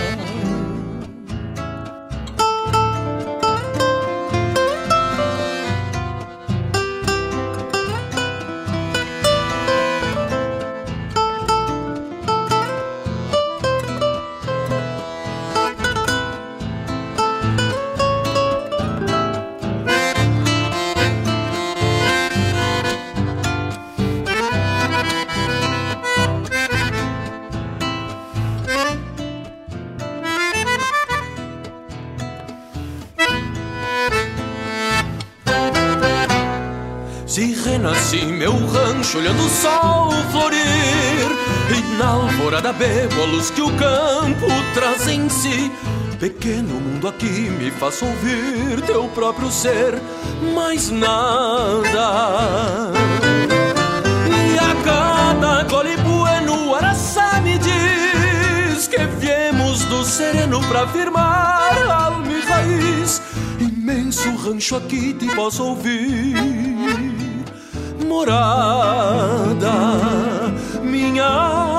Renasci meu rancho olhando o sol florir E na alvorada bebo a luz que o campo traz em si Pequeno mundo aqui me faz ouvir teu próprio ser Mais nada. E a cada gole bueno Araçá me diz Que viemos do sereno pra firmar alma e raiz. Imenso rancho aqui te posso ouvir morada, minha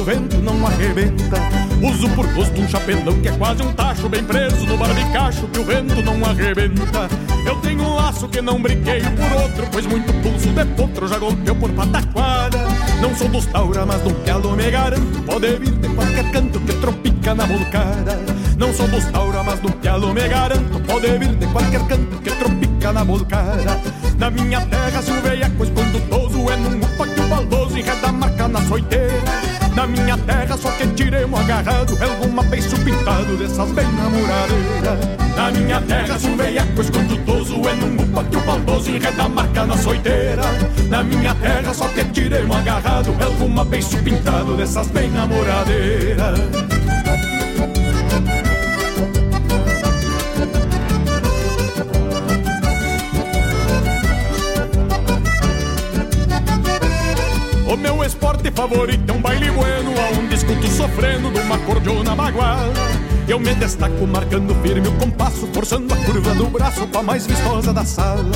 o vento não arrebenta. Uso por gosto um chapelão que é quase um tacho Bem preso no barbicacho que o vento não arrebenta. Eu tenho um laço que não brinquei por outro Pois muito pulso de potro já golpeou por pataquada. Não sou dos taura, mas do galo me garanto Pode vir de qualquer canto que tropica na volcada Não sou dos taura, mas do galo me garanto Pode vir de qualquer canto que tropica na volcada Na minha terra se o veiaco escondutoso É num upa que o baldoso enreda a marca na soiteira na minha terra só que tiremos agarrado Alguma beiço pintado dessas bem namoradeiras. Na minha terra se um veiaco escondutoso É num upa que o baldoso enreda a marca na soiteira Na minha terra só que tiremos agarrado Alguma beiço pintado dessas bem namoradeiras favorito é um baile bueno Aonde escuto sofrendo de uma cordiona baguala Eu me destaco marcando firme o compasso Forçando a curva do braço com a mais vistosa da sala.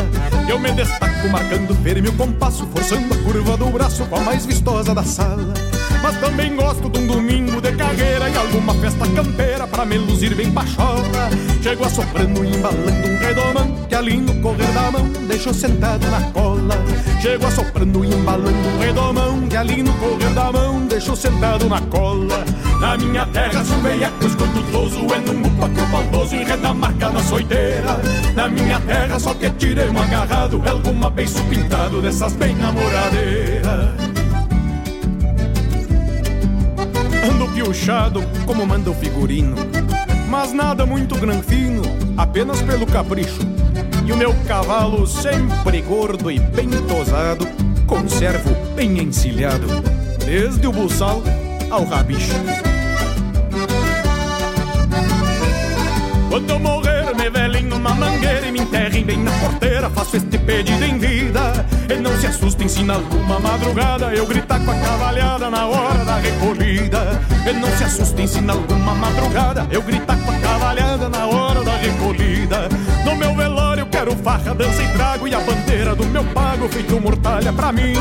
Eu me destaco marcando firme o compasso Forçando a curva do braço com a mais vistosa da sala Mas também gosto de um domingo de carreira E alguma festa campeira pra me luzir bem pachola Chego assoprando e embalando um redomão Que ali no correr da mão deixou sentado na cola. Chego assoprando e embalando um redomão Que ali no correr da mão deixou sentado na cola. Na minha terra sou veiaco escondutoso É num upa que o baldoso enreda a marca na soiteira. Na minha terra só que tiremos agarrado Alguma beiço pintado dessas bem namoradeiras Ando piochado como manda o figurino Mas nada muito granfino, apenas pelo capricho E o meu cavalo sempre gordo e bem tosado Conservo bem encilhado Desde o buçal ao rabicho Quando eu morrer, me velem numa mangueira e me enterrem bem na porteira. Faço este pedido em. E não se assustem se na alguma madrugada eu gritar com a cavalhada na hora da recolhida. E não se assustem se na alguma madrugada eu gritar com a cavalhada na hora da recolhida. No meu velório quero farra, dança e trago e a bandeira do meu pago feito mortalha pra mim.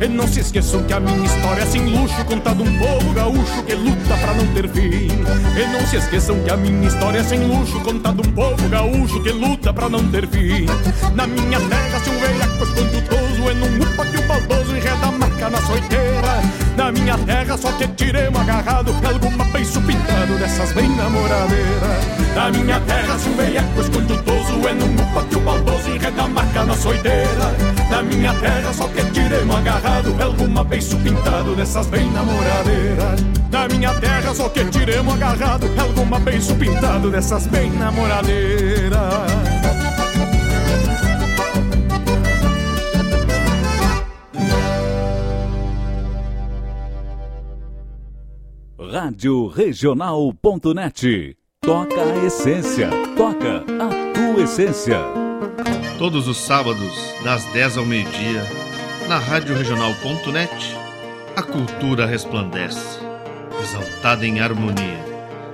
E não se esqueçam que a minha história é sem luxo Contada um povo gaúcho que luta pra não ter fim. E não se esqueçam que a minha história é sem luxo Contada um povo gaúcho que luta pra não ter fim. Na minha terra se um veiaco escondutoso É num upa que o baldoso enreda a marca na soiteira. Na minha terra só que tiremos agarrado Alguma beiço pintado dessas bem namoradeiras Na minha terra se um veiaco escondutoso É num upa que o baldoso enreda a marca na soiteira Na minha terra só que tiremos agarrado Alguma beiço pintado dessas bem namoradeiras. Na minha terra só que tiremos agarrado Alguma beiço pintado dessas bem namoradeiras.
Rádio Regional.net. Toca a essência. Toca a tua essência.
Todos os sábados, das 10 ao meio-dia, na Rádio Regional.net, a cultura resplandece, exaltada em harmonia.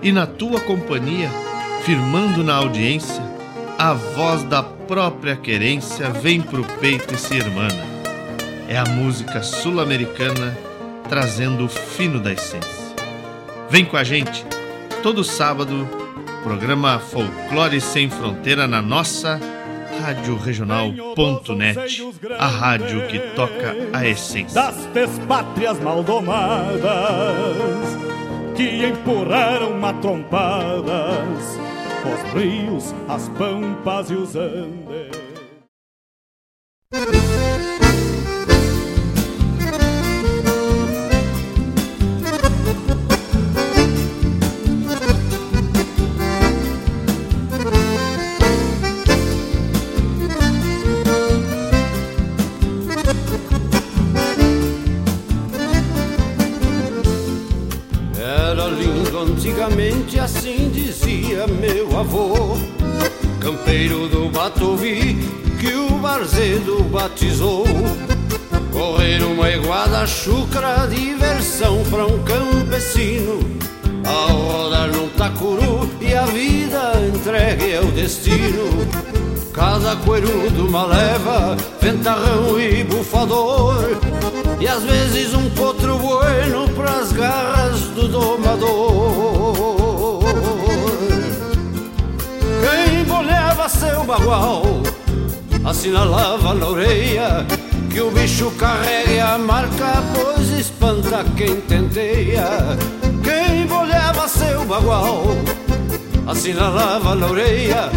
E na tua companhia, firmando na audiência, a voz da própria querência vem pro peito e se irmana. É a música sul-americana trazendo o fino da essência. Vem com a gente, todo sábado, programa Folclore Sem Fronteira na nossa Rádio Regional.net, a rádio que toca a essência.
Das pátrias maldomadas que empurraram matrompadas os rios, as pampas e os andes.
Do Batovi, que o Barzedo batizou. Correr uma iguada chucra, diversão para um campesino. Ao rodar num tacuru e a vida entre entregue ao destino. Cada coerudo uma leva, ventarrão e bufador. E às vezes um potro bueno pras garras do domador. Bolhava seu bagual, assinalava na orelha que o bicho carregue a marca, pois espanta quem tenteia. Quem bolhava seu bagual, assinalava na orelha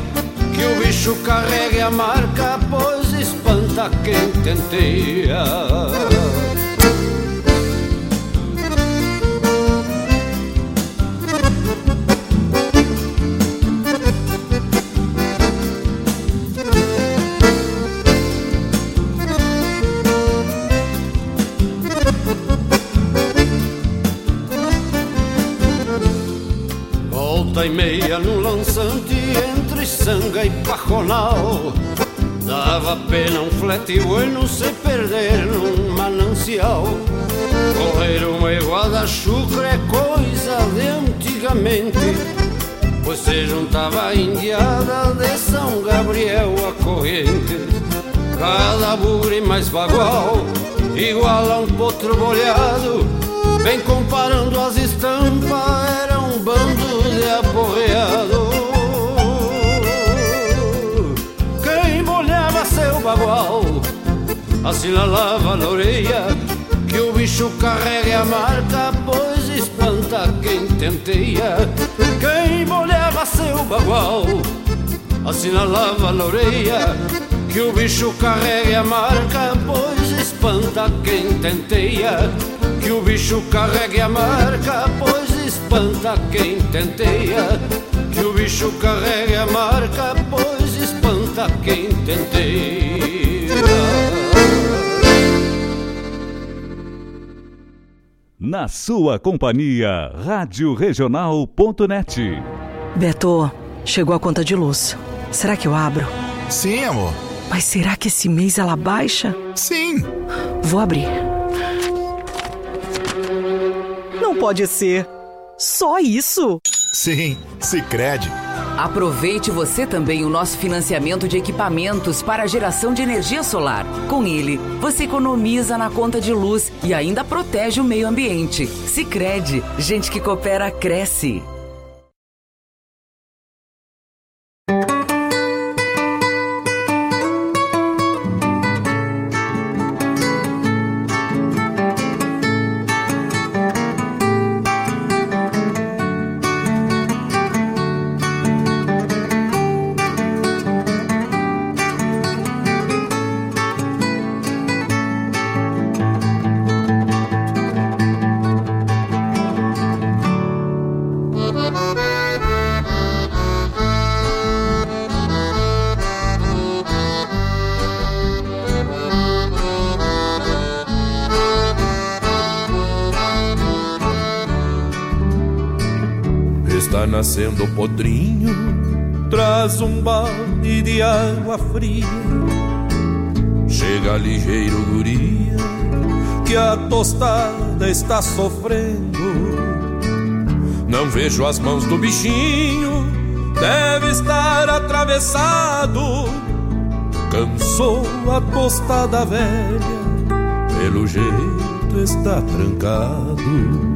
que o bicho carregue a marca, pois espanta quem tenteia. E meia no lançante entre sanga e pajonal. Dava pena um flete bueno se perder num manancial. Correr uma iguada chucra é coisa de antigamente Pois se juntava a indiada de São Gabriel a corrente. Cada bugre mais bagual, igual a um potro bolhado Bem comparando as estampas, era um bando Assinalava na orelha Que o bicho carrega a marca Pois espanta quem tenteia Quem molhava seu bagual Assinalava na orelha Que o bicho carrega a marca Pois espanta quem tenteia que o bicho carregue a marca, pois espanta quem tenteia. Que o bicho carregue a marca, pois espanta quem tenteia.
Na sua companhia, Rádio Regional.net.
Beto, chegou a conta de luz. Será que eu abro?
Sim, amor.
Mas será que esse mês ela baixa?
Sim.
Vou abrir. Não pode ser. Só isso?
Sim, Sicredi.
Aproveite você também o nosso financiamento de equipamentos para a geração de energia solar. Com ele, você economiza na conta de luz e ainda protege o meio ambiente. Sicredi, gente que coopera cresce.
Fria. Chega ligeiro guria, que a tostada está sofrendo. Não vejo as mãos do bichinho, deve estar atravessado. Cansou a tostada velha, pelo jeito está trancado.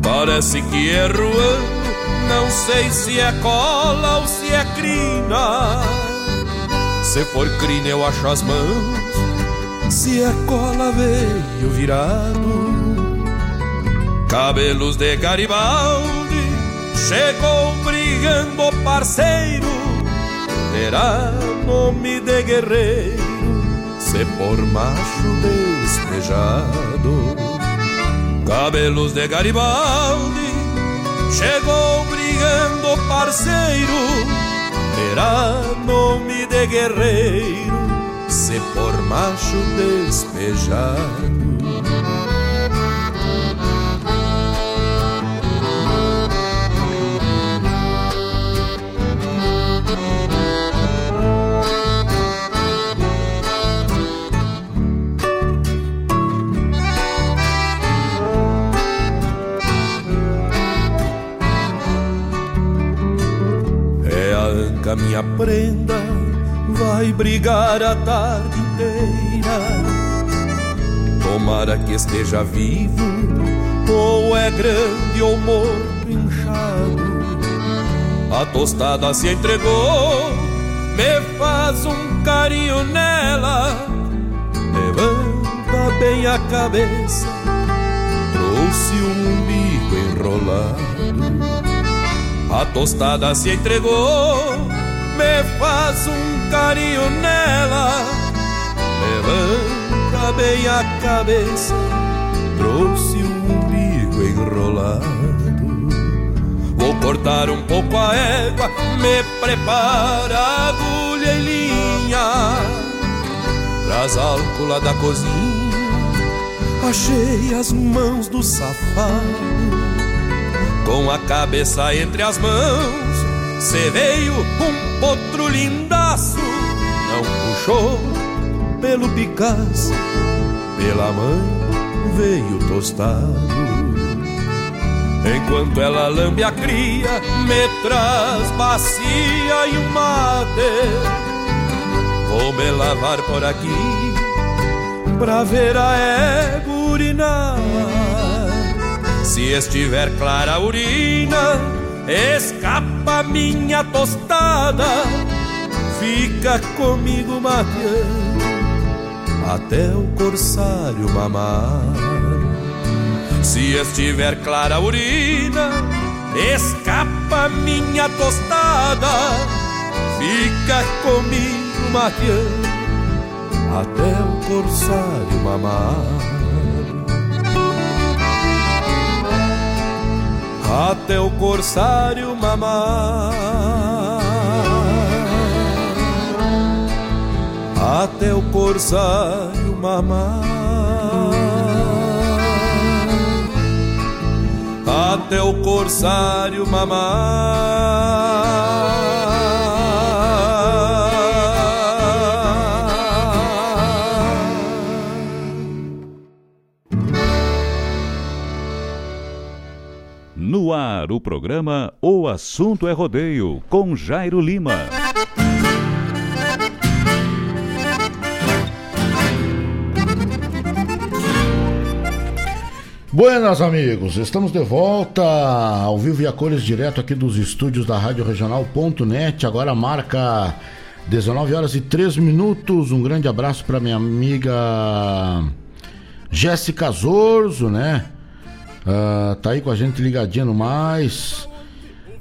Parece que é ruano, não sei se é cola ou se é crina. Se for crina eu acho as mãos, se é cola veio virado. Cabelos de Garibaldi, chegou brigando parceiro. Terá nome de guerreiro, se por macho despejado. Cabelos de Garibaldi Chegou brigando parceiro Terá nome de guerreiro Se por macho despejado brigar a tarde inteira. Tomara que esteja vivo, ou é grande ou morto inchado. A tostada se entregou, me faz um carinho nela, levanta bem a cabeça, trouxe um umbigo enrolado. A tostada se entregou, me faz um carinho nela, levanta bem a cabeça, trouxe um umbigo enrolado. Vou cortar um pouco a égua, me prepara agulha e linha, traz álcool lá da cozinha, achei as mãos do safado. Com a cabeça entre as mãos, cê veio um potro lindaço, não puxou pelo Picasso, pela mãe veio tostado. Enquanto ela lambe a cria, me traz bacia e um mate. Vou me lavar por aqui, pra ver a égua urinar. Se estiver clara a urina, escapa minha tostada, fica comigo mateando até o corsário mamar. Se estiver clara a urina, escapa minha tostada, fica comigo mateando até o corsário mamar. Até o corsário mamar, até o corsário mamar, até o corsário mamar.
Ar, o programa O Assunto é Rodeio, com Jairo Lima.
Buenas amigos, estamos de volta ao vivo e a cores direto aqui dos estúdios da Rádio Regional.net. Agora marca 19 horas e 3 minutos. Um grande abraço para minha amiga Jéssica Zorzo, né? Uh, tá aí com a gente ligadinho no mais.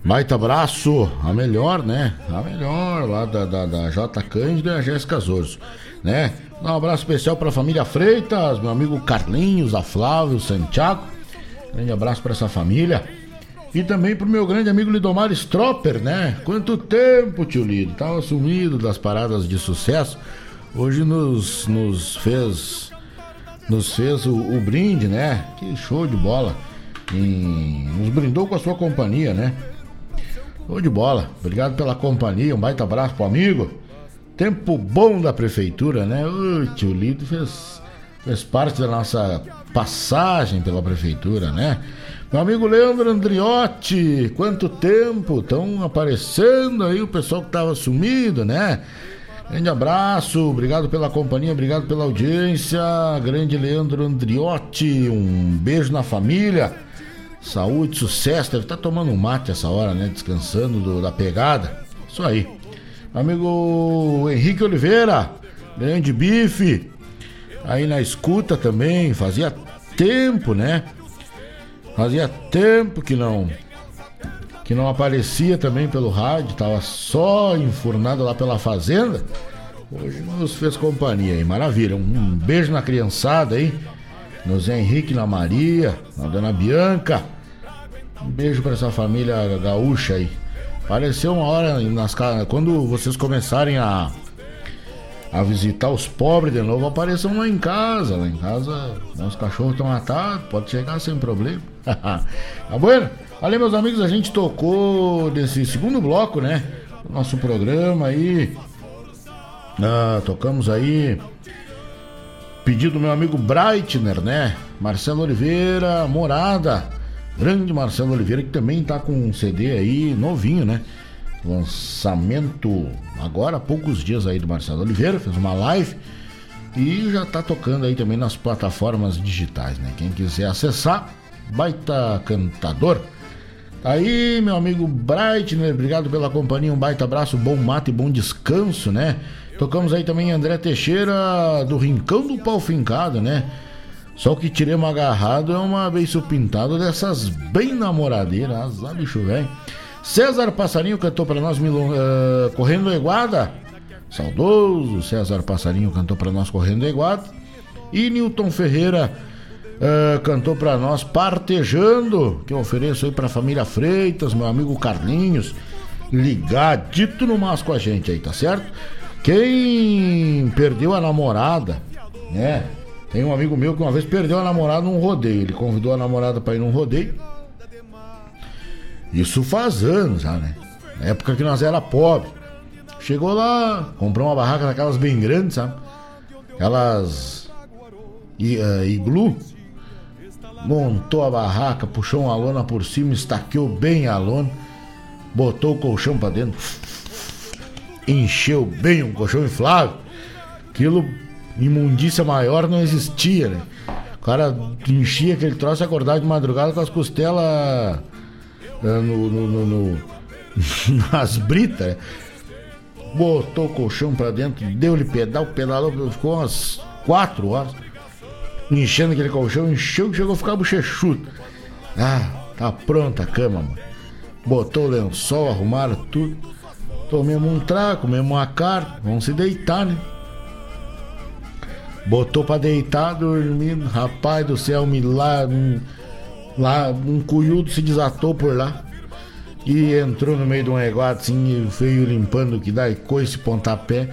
Baita abraço, a melhor, né? A melhor lá da, da, da J. Cândido e a Jéssica Zorzo, né? Um abraço especial para a família Freitas, meu amigo Carlinhos, a Flávio, Santiago. Grande abraço para essa família. E também pro meu grande amigo Lidomar Stropper, né? Quanto tempo, tio Lido? Tava sumido das paradas de sucesso. Hoje nos, nos fez nos fez o, o brinde, né? Que show de bola. E nos brindou com a sua companhia, né? Show de bola. Obrigado pela companhia. Um baita abraço pro amigo. Tempo bom da prefeitura, né? O tio Lido fez, fez parte da nossa passagem pela prefeitura, né? Meu amigo Leandro Andriotti, quanto tempo estão aparecendo aí o pessoal que tava sumido, né? Grande abraço, obrigado pela companhia, obrigado pela audiência. Grande Leandro Andriotti, um beijo na família. Saúde, sucesso. Deve estar tá tomando um mate essa hora, né? Descansando do, da pegada. Isso aí. Amigo Henrique Oliveira, grande bife. Aí na escuta também. Fazia tempo, né? Fazia tempo que não que não aparecia também pelo rádio, estava só enfurnado lá pela fazenda. Hoje nos fez companhia aí, maravilha. Um beijo na criançada aí, no Zé Henrique, na Maria, na Dona Bianca. Um beijo para essa família gaúcha aí. Apareceu uma hora nas quando vocês começarem a a visitar os pobres de novo, apareçam lá em casa. Lá em casa, os cachorros estão atados, pode chegar sem problema. tá bueno? Olha, meus amigos, a gente tocou nesse segundo bloco, né? Nosso programa aí. Ah, tocamos aí. Pedido do meu amigo Breitner, né? Marcelo Oliveira, Morada. Grande Marcelo Oliveira, que também tá com um CD aí novinho, né? Lançamento agora há poucos dias aí do Marcelo Oliveira, fez uma live e já tá tocando aí também nas plataformas digitais, né? Quem quiser acessar, baita cantador. Tá aí, meu amigo Breitner, obrigado pela companhia, um baita abraço, bom mate e bom descanso, né? Tocamos aí também André Teixeira, do Rincão do Pau Fincado, né? Só que tiremos agarrado é uma beiço pintado dessas bem namoradeiras, azar bicho velho. César Passarinho cantou para nós uh, Correndo Eguada. Saudoso César Passarinho cantou para nós Correndo Eguada. E Newton Ferreira uh, cantou para nós Partejando, que eu ofereço aí para a família Freitas, meu amigo Carlinhos, ligadito no mas com a gente aí, tá certo? Quem perdeu a namorada, né? Tem um amigo meu que uma vez perdeu a namorada num rodeio. Ele convidou a namorada para ir num rodeio. Isso faz anos já, né? Na época que nós era pobre. Chegou lá, comprou uma barraca daquelas bem grandes, sabe? Aquelas uh, iglu montou a barraca, puxou uma lona por cima, estaqueou bem a lona, botou o colchão para dentro, encheu bem um colchão inflável. Aquilo, imundícia maior não existia, né? O cara enchia aquele troço e acordava de madrugada com as costelas uh, no, no, no, no nas britas, né? botou o colchão para dentro, deu-lhe pedal, pedalou, ficou umas quatro horas enchendo aquele colchão, encheu chegou a ficar bochechudo. Ah, tá pronta a cama, mano. Botou o lençol, arrumaram tudo. Tomemos um trago, comemos uma carne, vamos se deitar, né? Botou pra deitar, dormindo. Rapaz do céu, me um, lá, um cunhudo se desatou por lá. E entrou no meio de um égua assim, e veio limpando o que dá e coice pontapé.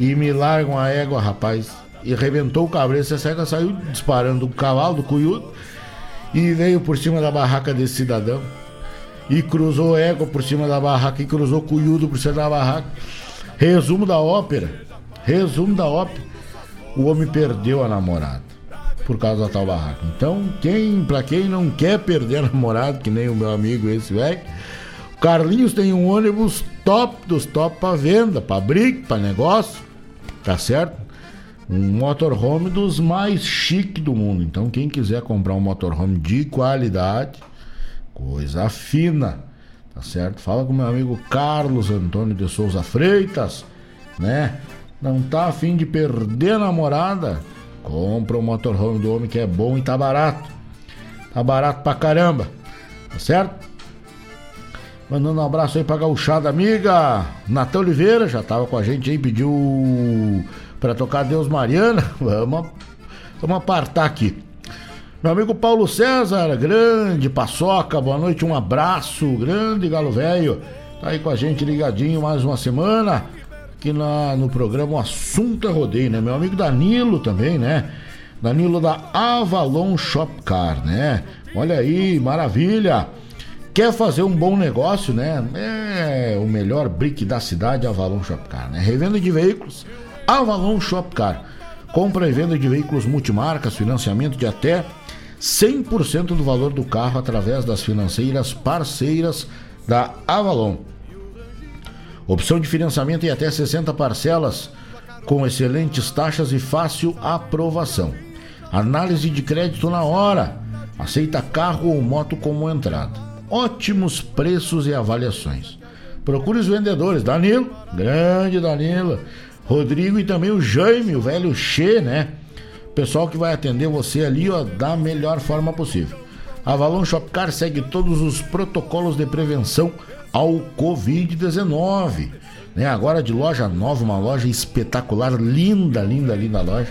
E me largam a égua, rapaz e arrebentou o cabresto. A cega saiu disparando o cavalo do cunhudo e veio por cima da barraca desse cidadão. E cruzou égua por cima da barraca e cruzou cunhudo por cima da barraca. Resumo da ópera. Resumo da ópera. O homem perdeu a namorada por causa da tal barraca. Então, quem, para quem não quer perder a namorada, que nem o meu amigo esse velho, Carlinhos tem um ônibus top dos top para venda, para briga, para negócio, tá certo? Um motorhome dos mais chiques do mundo. Então, quem quiser comprar um motorhome de qualidade, coisa fina, tá certo? Fala com meu amigo Carlos Antônio de Souza Freitas, né? Não tá afim de perder a namorada? Compra o um motorhome do homem que é bom e tá barato. Tá barato pra caramba, tá certo? Mandando um abraço aí pra gauchada amiga Natan Oliveira, já tava com a gente aí, pediu para tocar Deus Mariana. Vamos, vamos apartar aqui. Meu amigo Paulo César, grande paçoca, boa noite, um abraço, grande galo velho. Tá aí com a gente ligadinho mais uma semana aqui na, no programa O Assunto é Rodeio, né? Meu amigo Danilo também, né? Danilo da Avalon Shop Car, né? Olha aí, maravilha. Quer fazer um bom negócio, né? É o melhor brick da cidade, Avalon Shop Car, né? Revenda de veículos Avalon Shopcar. Compra e venda de veículos multimarcas, financiamento de até 100% do valor do carro através das financeiras parceiras da Avalon. Opção de financiamento em até 60 parcelas, com excelentes taxas e fácil aprovação. Análise de crédito na hora. Aceita carro ou moto como entrada. Ótimos preços e avaliações. Procure os vendedores. Danilo, grande Danilo. Rodrigo e também o Jaime, o velho Che, né? Pessoal que vai atender você ali, ó, da melhor forma possível. Avalon Shopcar segue todos os protocolos de prevenção ao Covid-19. Né? Agora de loja nova, uma loja espetacular, linda, linda, linda loja.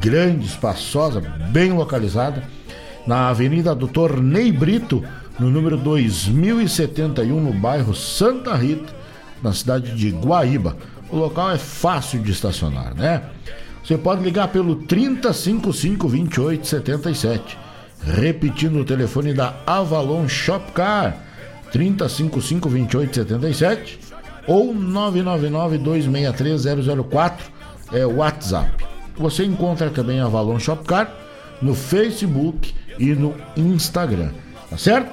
Grande, espaçosa, bem localizada. Na Avenida Doutor Ney Brito, no número 2071, no bairro Santa Rita, na cidade de Guaíba. O local é fácil de estacionar, né? Você pode ligar pelo 3055 2877. Repetindo o telefone da Avalon Shopcar, 3055 2877 ou 999 263 004 é o WhatsApp. Você encontra também a Avalon Shopcar no Facebook e no Instagram, tá certo?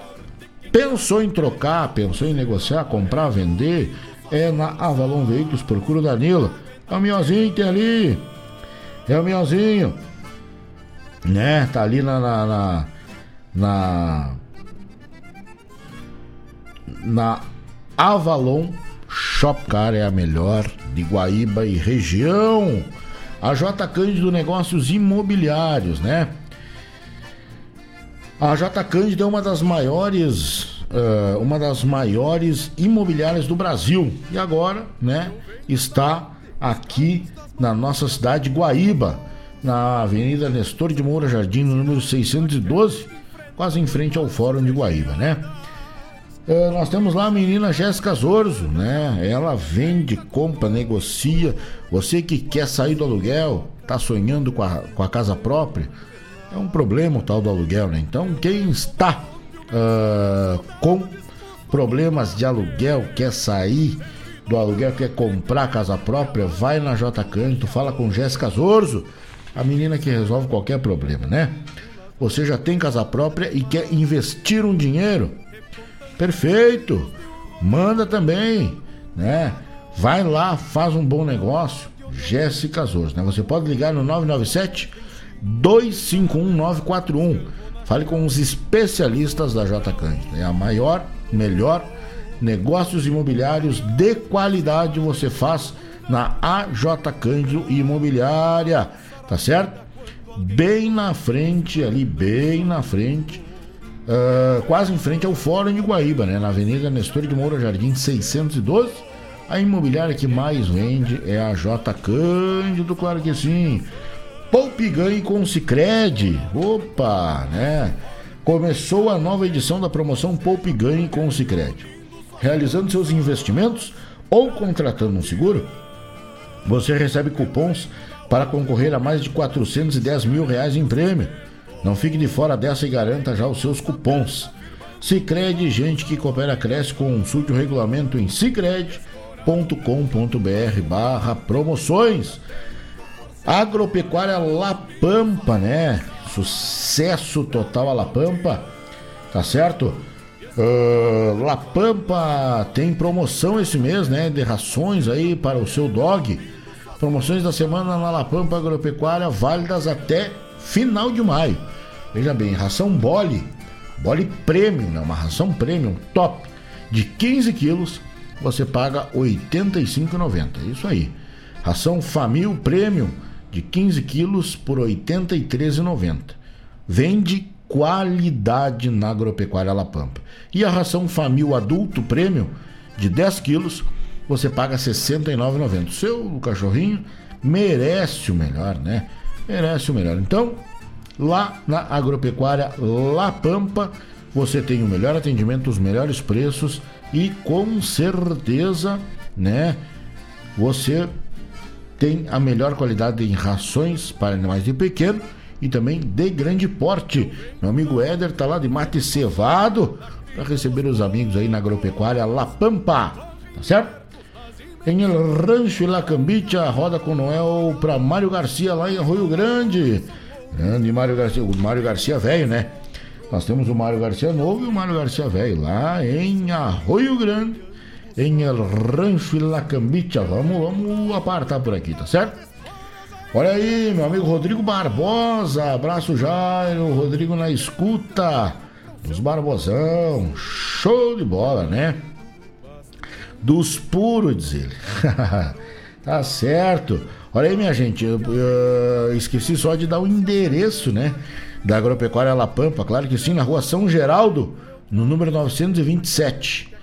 Pensou em trocar, pensou em negociar, comprar, vender? É na Avalon Veículos, procura o Danilo. É o Miozinho tem ali. É o Miozinho. Né? Tá ali na. na, na, na, na Avalon Shop Car é a melhor de Guaíba e região. A J Cândido Negócios Imobiliários, né? A J Cândido é uma das maiores, uh, uma das maiores imobiliárias do Brasil e agora, né, está aqui na nossa cidade de Guaíba, na Avenida Nestor de Moura Jardim, no número 612, quase em frente ao Fórum de Guaíba, né? Uh, nós temos lá a menina Jéssica Zorzo, né? Ela vende, compra, negocia. Você que quer sair do aluguel, tá sonhando com a, com a casa própria, é um problema o tal do aluguel, né? Então, quem está uh, com problemas de aluguel, quer sair do aluguel, quer comprar casa própria, vai na J Cândido, fala com Jéssica Zorzo, a menina que resolve qualquer problema, né? Você já tem casa própria e quer investir um dinheiro? Perfeito! Manda também, né? Vai lá, faz um bom negócio. Jéssica Zorzo, né? Você pode ligar no 997 251941. Fale com os especialistas da J Cândido. É a maior, melhor negócios imobiliários de qualidade você faz na AJ Cândido Imobiliária, tá certo? Bem na frente, ali, bem na frente, uh, quase em frente ao Fórum de Guaíba, né? Na Avenida Nestor de Moura Jardim 612. A imobiliária que mais vende é a J Cândido, claro que sim. Poupe ganhe com o Cicred. Opa, né? Começou a nova edição da promoção Poupe Ganhe com o Cicred. Realizando seus investimentos ou contratando um seguro, você recebe cupons para concorrer a mais de 410 mil reais em prêmio. Não fique de fora dessa e garanta já os seus cupons. Cicred, gente que coopera, cresce. Consulte o regulamento em cicred.com.br barra promoções. Agropecuária La Pampa, né? Sucesso total a La Pampa, tá certo? Uh, La Pampa tem promoção esse mês, né? De rações aí para o seu dog. Promoções da semana na La Pampa Agropecuária válidas até final de maio. Veja bem, ração Bole, Bole Premium, né? Uma ração Premium top de 15 quilos, você paga R$ 85,90. É isso aí. Ração Famil Premium de 15 quilos por R$ 83,90. Vende qualidade na agropecuária La Pampa. E a ração Famil Adulto Premium de 10 quilos, você paga R$ 69,90. Seu cachorrinho merece o melhor, né? Merece o melhor. Então, lá na agropecuária La Pampa, você tem o melhor atendimento, os melhores preços e com certeza, né? Você tem a melhor qualidade em rações para animais de pequeno e também de grande porte. Meu amigo Éder tá lá de mate cevado para receber os amigos aí na agropecuária La Pampa, tá certo? Em El Rancho La Cambicha, roda com Noel para Mário Garcia lá em Arroio Grande. Grande Mário Garcia, o Mário Garcia velho, né? Nós temos o Mário Garcia novo e o Mário Garcia velho lá em Arroio Grande em El Rancho e La Cambicha. Vamos, vamos apartar por aqui, tá certo? Olha aí, meu amigo Rodrigo Barbosa. Abraço, Jairo. Rodrigo na escuta. Dos Barbosão. Show de bola, né? Dos puros, diz ele. tá certo. Olha aí, minha gente. Eu, eu, esqueci só de dar o endereço, né? Da Agropecuária La Pampa. Claro que sim, na rua São Geraldo, no número 927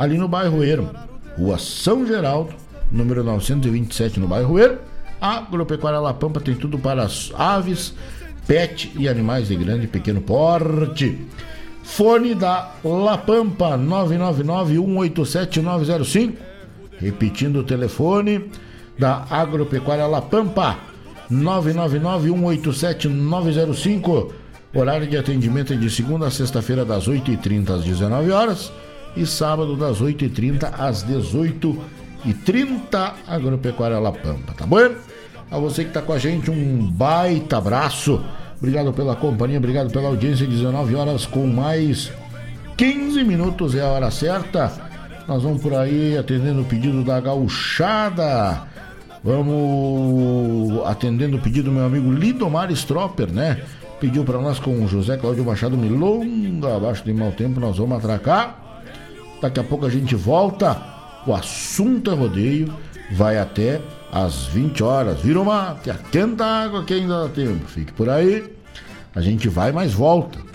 ali no bairro Ermo, Rua São Geraldo, número 927 no bairro Ermo. A Agropecuária La Pampa tem tudo para as aves, pet e animais de grande e pequeno porte. Fone da La Pampa 999-187-905. Repetindo o telefone da Agropecuária La Pampa 999-187-905. Horário de atendimento é de segunda a sexta-feira, das 8h30 às 19 horas e sábado das 8h30 às 18h30, Agropecuária La Pampa, tá bom? A você que está com a gente, um baita abraço. Obrigado pela companhia, obrigado pela audiência. 19 horas com mais 15 minutos é a hora certa. Nós vamos por aí atendendo o pedido da gauchada. Vamos atendendo o pedido do meu amigo Lidomar Stropper, né? Pediu para nós com o José Cláudio Machado Milonga, abaixo de mau tempo, nós vamos atracar. Daqui a pouco a gente volta. O assunto é rodeio. Vai até às 20 horas. Vira uma mate, aquenta água que ainda dá tempo. Fique por aí. A gente vai, mas volta.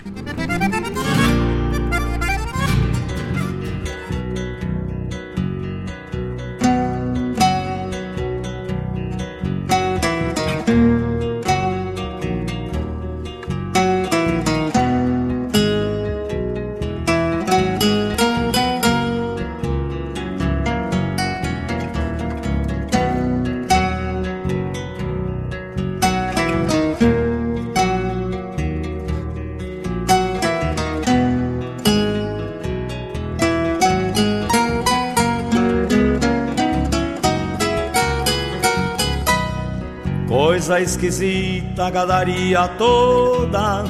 Esquisita, a gadaria toda,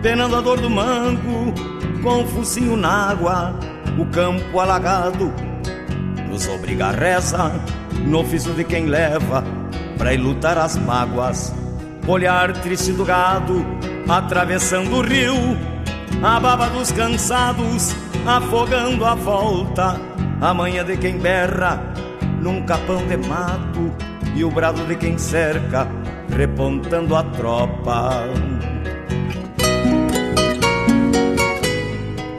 penando a dor do mango, com o focinho na água, o campo alagado, nos obriga a reza, no ofício de quem leva, pra lutar as mágoas, olhar triste do gado, atravessando o rio, a baba dos cansados, afogando a volta, a manhã de quem berra, num capão de mato, e o brado de quem cerca, repontando a tropa.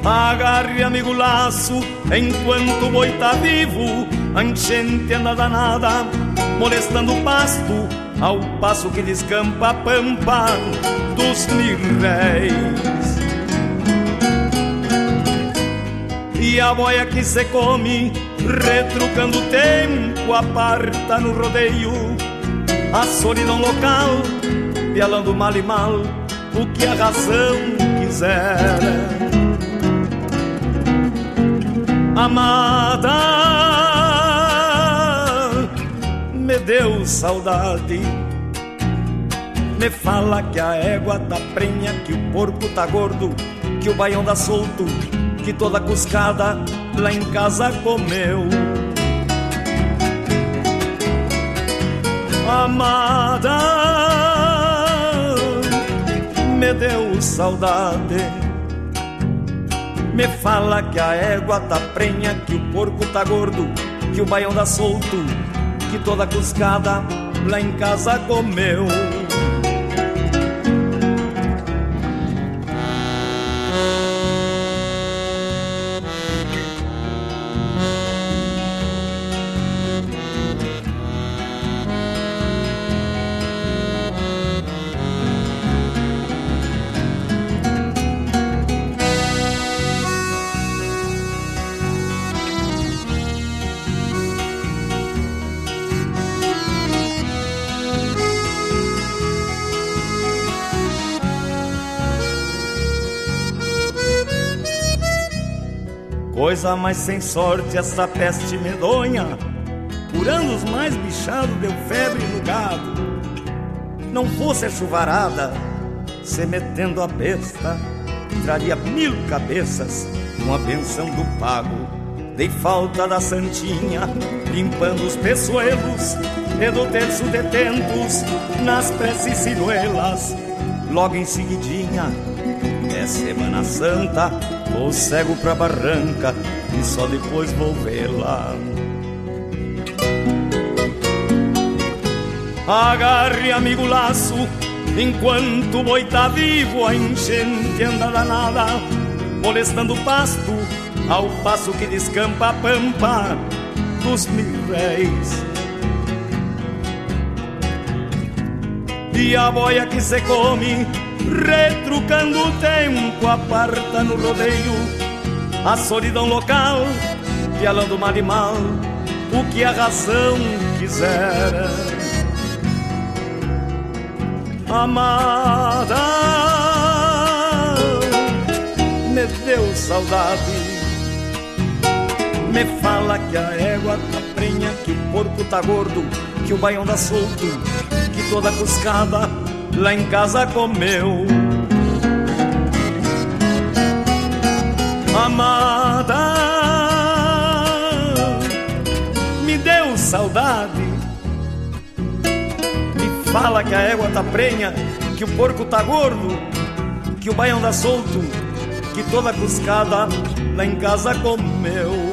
Agarre, amigo, laço, enquanto o boi tá vivo, a enchente anda danada, molestando o pasto, ao passo que descampa a pampa dos mirréis. E a boia que se come, retrucando o tempo, aparta no rodeio a solidão local, pialando mal e mal o que a razão quiser. Amada, me deu saudade. Me fala que a égua tá prenha, que o porco tá gordo, que o baião dá solto, que toda cuscada lá em casa comeu. Amada, me deu saudade. Me fala que a égua tá prenha, que o porco tá gordo, que o baião dá solto, que toda cuscada lá em casa comeu. Coisa mais sem sorte essa peste medonha. Por anos mais bichado deu febre no gado. Não fosse a chuvarada Se metendo a besta Traria mil cabeças Com a benção do pago. Dei falta da santinha Limpando os peçoelos E do terço de tentos Nas preces sinuelas Logo em seguidinha É Semana Santa Vou cego pra barranca e só depois vou vê-la. Agarre, amigo, laço, enquanto o boi tá vivo, a enchente anda danada, molestando o pasto, ao passo que descampa a pampa dos mil réis. E a boia que se come retrucando o tempo, aparta no rodeio a solidão local, pialando mal e mal o que a razão quiser. Amada, me deu saudade. Me fala que a égua tá prenha, que o porco tá gordo, que o baião dá solto, que toda cuscada lá em casa comeu. Amada, me deu saudade. Me fala que a égua tá prenha, que o porco tá gordo, que o baião dá solto, que toda cuscada lá em casa comeu.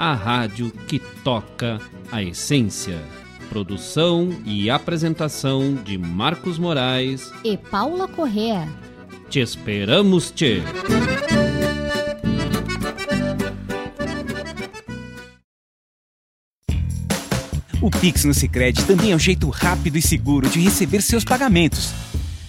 a rádio que toca a essência. Produção e apresentação de Marcos Moraes.
E Paula Correa.
Te esperamos, Tchê!
O Pix no Sicredi também é um jeito rápido e seguro de receber seus pagamentos.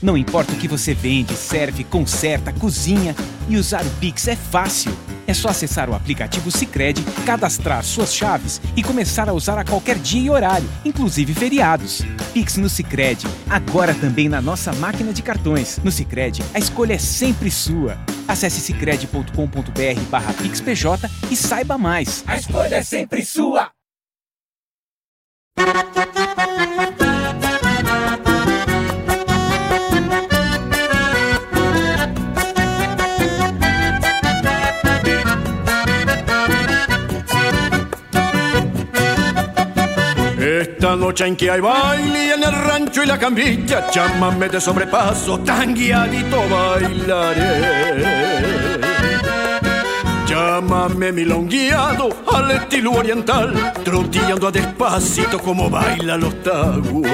Não importa o que você vende, serve, conserta, cozinha e usar o Pix é fácil. É só acessar o aplicativo Sicredi, cadastrar suas chaves e começar a usar a qualquer dia e horário, inclusive feriados. Pix no Sicredi, agora também na nossa máquina de cartões. No Sicredi, a escolha é sempre sua. Acesse sicredi.com.br/pixpj e saiba mais.
A escolha é sempre sua.
Esta noche en que hay baile en el rancho y la camilla, llámame de sobrepaso, tan guiadito bailaré. Llámame milongueado al estilo oriental, trotillando a despacito como baila los tagües.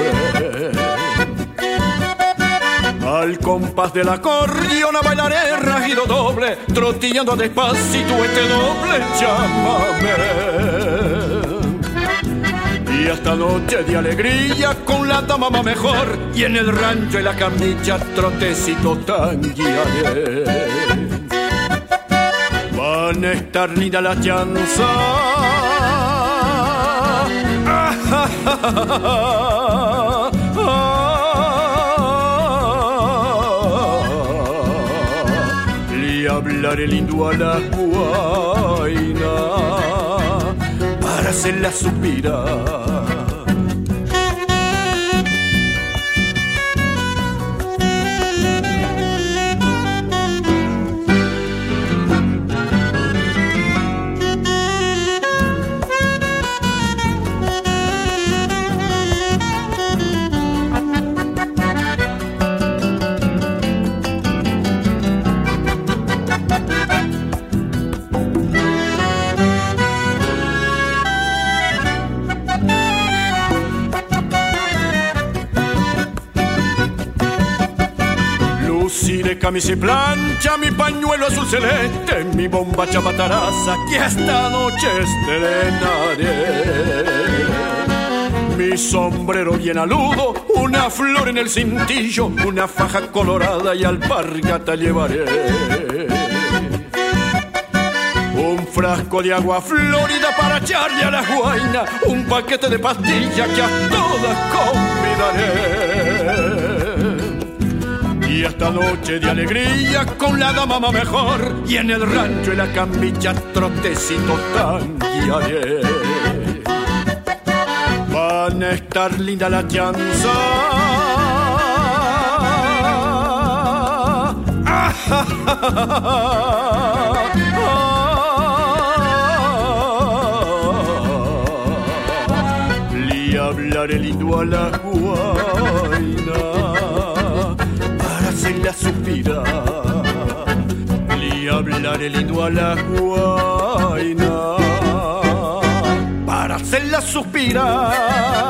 Al compás del acordeón a bailaré rajido doble, trotillando a despacito este doble, llámame. Y esta noche de alegría con la dama mejor y en el rancho y la camilla trotecito tan guiaré. Van a estar lindas las chanzas. Le hablaré lindo a la se la supiera camisa y plancha, mi pañuelo azul celeste, mi bomba chabataraza, que esta noche estrenaré. Mi sombrero bien aludo, una flor en el cintillo, una faja colorada y alpargata llevaré. Un frasco de agua florida para echarle a la guaina, un paquete de pastillas que a todas convidaré. Y esta noche de alegría con la dama va mejor, y en el rancho y la camilla trotecito tan guiaré. Van a estar linda la chanza. Le hablaré lindo a la guaina hacerla suspirar y hablaré lindo a la guaina para hacerla suspirar.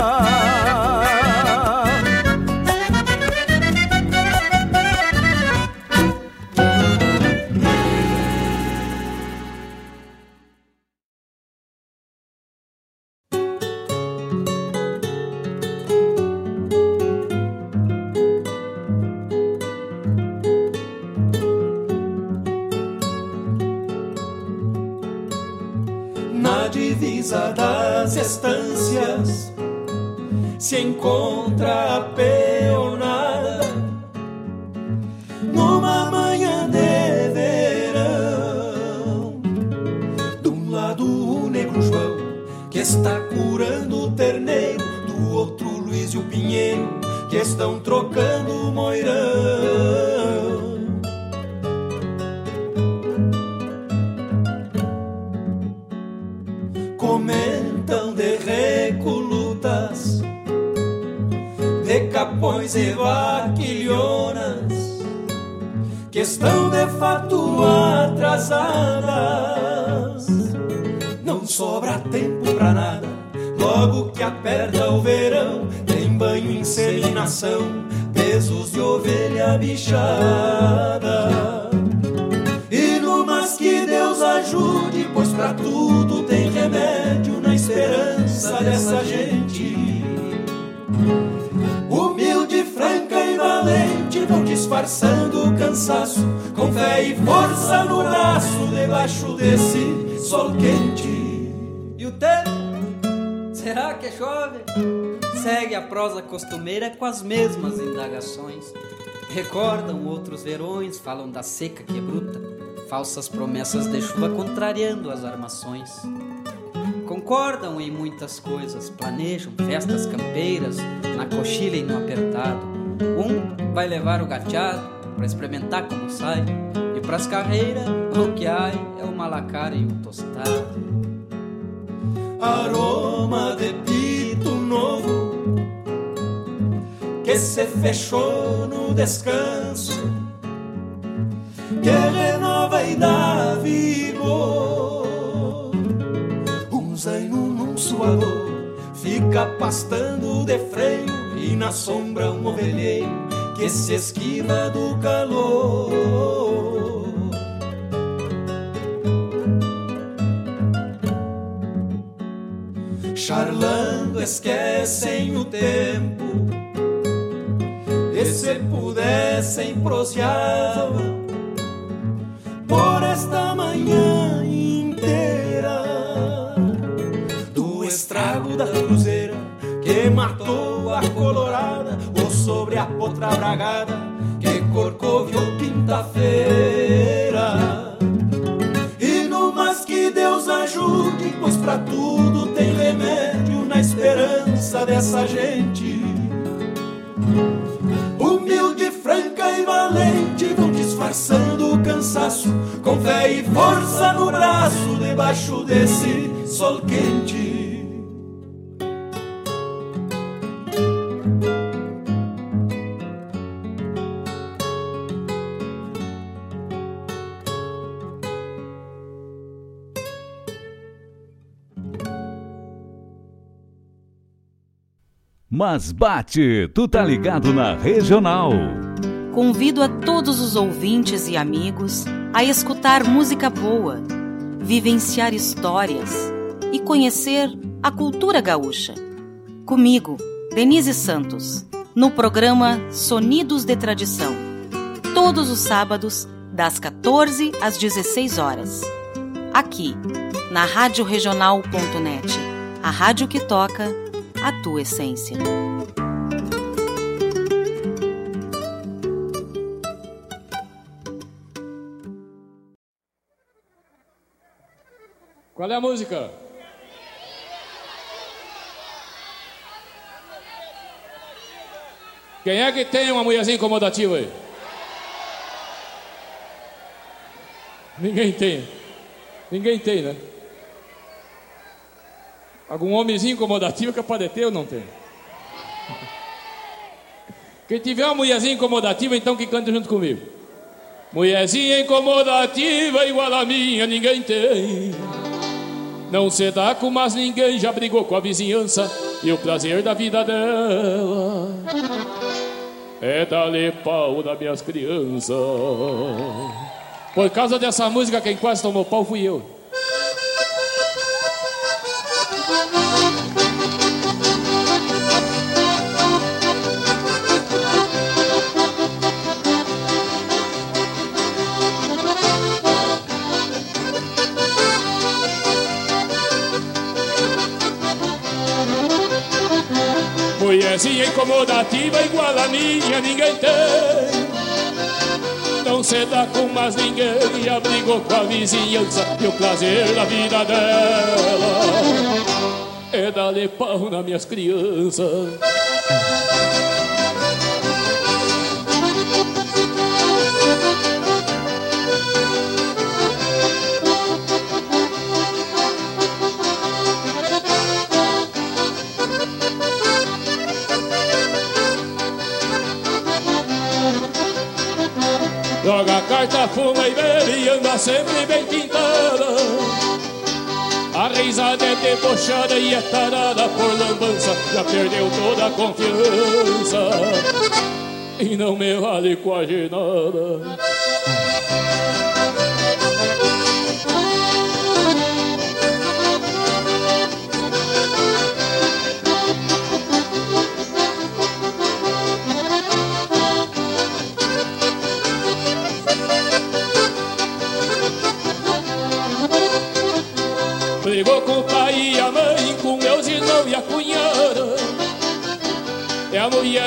Quente.
E o tempo? Será que chove? Segue a prosa costumeira com as mesmas indagações. Recordam outros verões, falam da seca que é bruta, falsas promessas de chuva contrariando as armações. Concordam em muitas coisas, planejam festas campeiras, na coxilha e no apertado. Um vai levar o gateado para experimentar como sai, pras carreiras o que há é o malacara e o tostado.
aroma de pito novo que se fechou no descanso, que renova e dá vigor. Um zaino num suador fica pastando de freio e na sombra um ovelheiro que se esquiva do calor. Charlando esquecem o tempo. E se pudessem proseavam por esta manhã inteira do estrago da cruzeira que matou a colorada ou sobre a potra bragada que corcoviou quinta-feira. Ajude, pois pra tudo tem remédio na esperança dessa gente. Humilde, franca e valente vão disfarçando o cansaço, com fé e força no braço, debaixo desse sol quente.
Mas bate, tu tá ligado na regional.
Convido a todos os ouvintes e amigos a escutar música boa, vivenciar histórias e conhecer a cultura gaúcha. Comigo, Denise Santos, no programa Sonidos de Tradição, todos os sábados, das 14 às 16 horas. Aqui, na Rádio a rádio que toca a tua essência.
Qual é a música? Quem é que tem uma mulherzinha incomodativa aí? Ninguém tem. Ninguém tem, né? Algum homenzinho incomodativo que pode ter ou não tem? Quem tiver uma mulherzinha incomodativa, então que cante junto comigo. Mulherzinha incomodativa igual a minha, ninguém tem. Não se dá com mais ninguém, já brigou com a vizinhança e o prazer da vida dela é dar-lhe pau das minhas crianças. Por causa dessa música, quem quase tomou pau fui eu. Mulherzinha incomodativa igual a minha ninguém tem. Não se dá com mais ninguém E abrigou com a vizinhança E o prazer da vida dela. É dar-lhe pau nas minhas crianças Carta, fuma e bebe e anda sempre bem pintada A risada é debochada e é tarada por lambança Já perdeu toda a confiança. E não me vale quase nada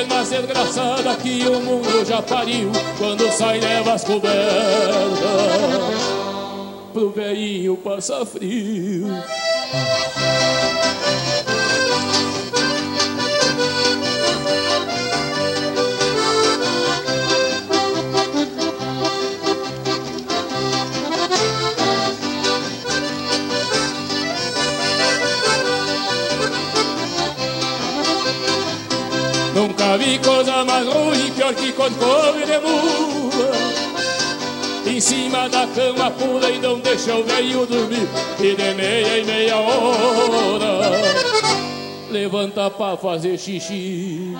mulher mais desgraçada que o mundo já pariu quando sai leva as cobertas. Pro velhinho passa frio. Que quando come de mula. Em cima da cama pula e não deixa o velho dormir. E de meia em meia hora levanta pra fazer xixi.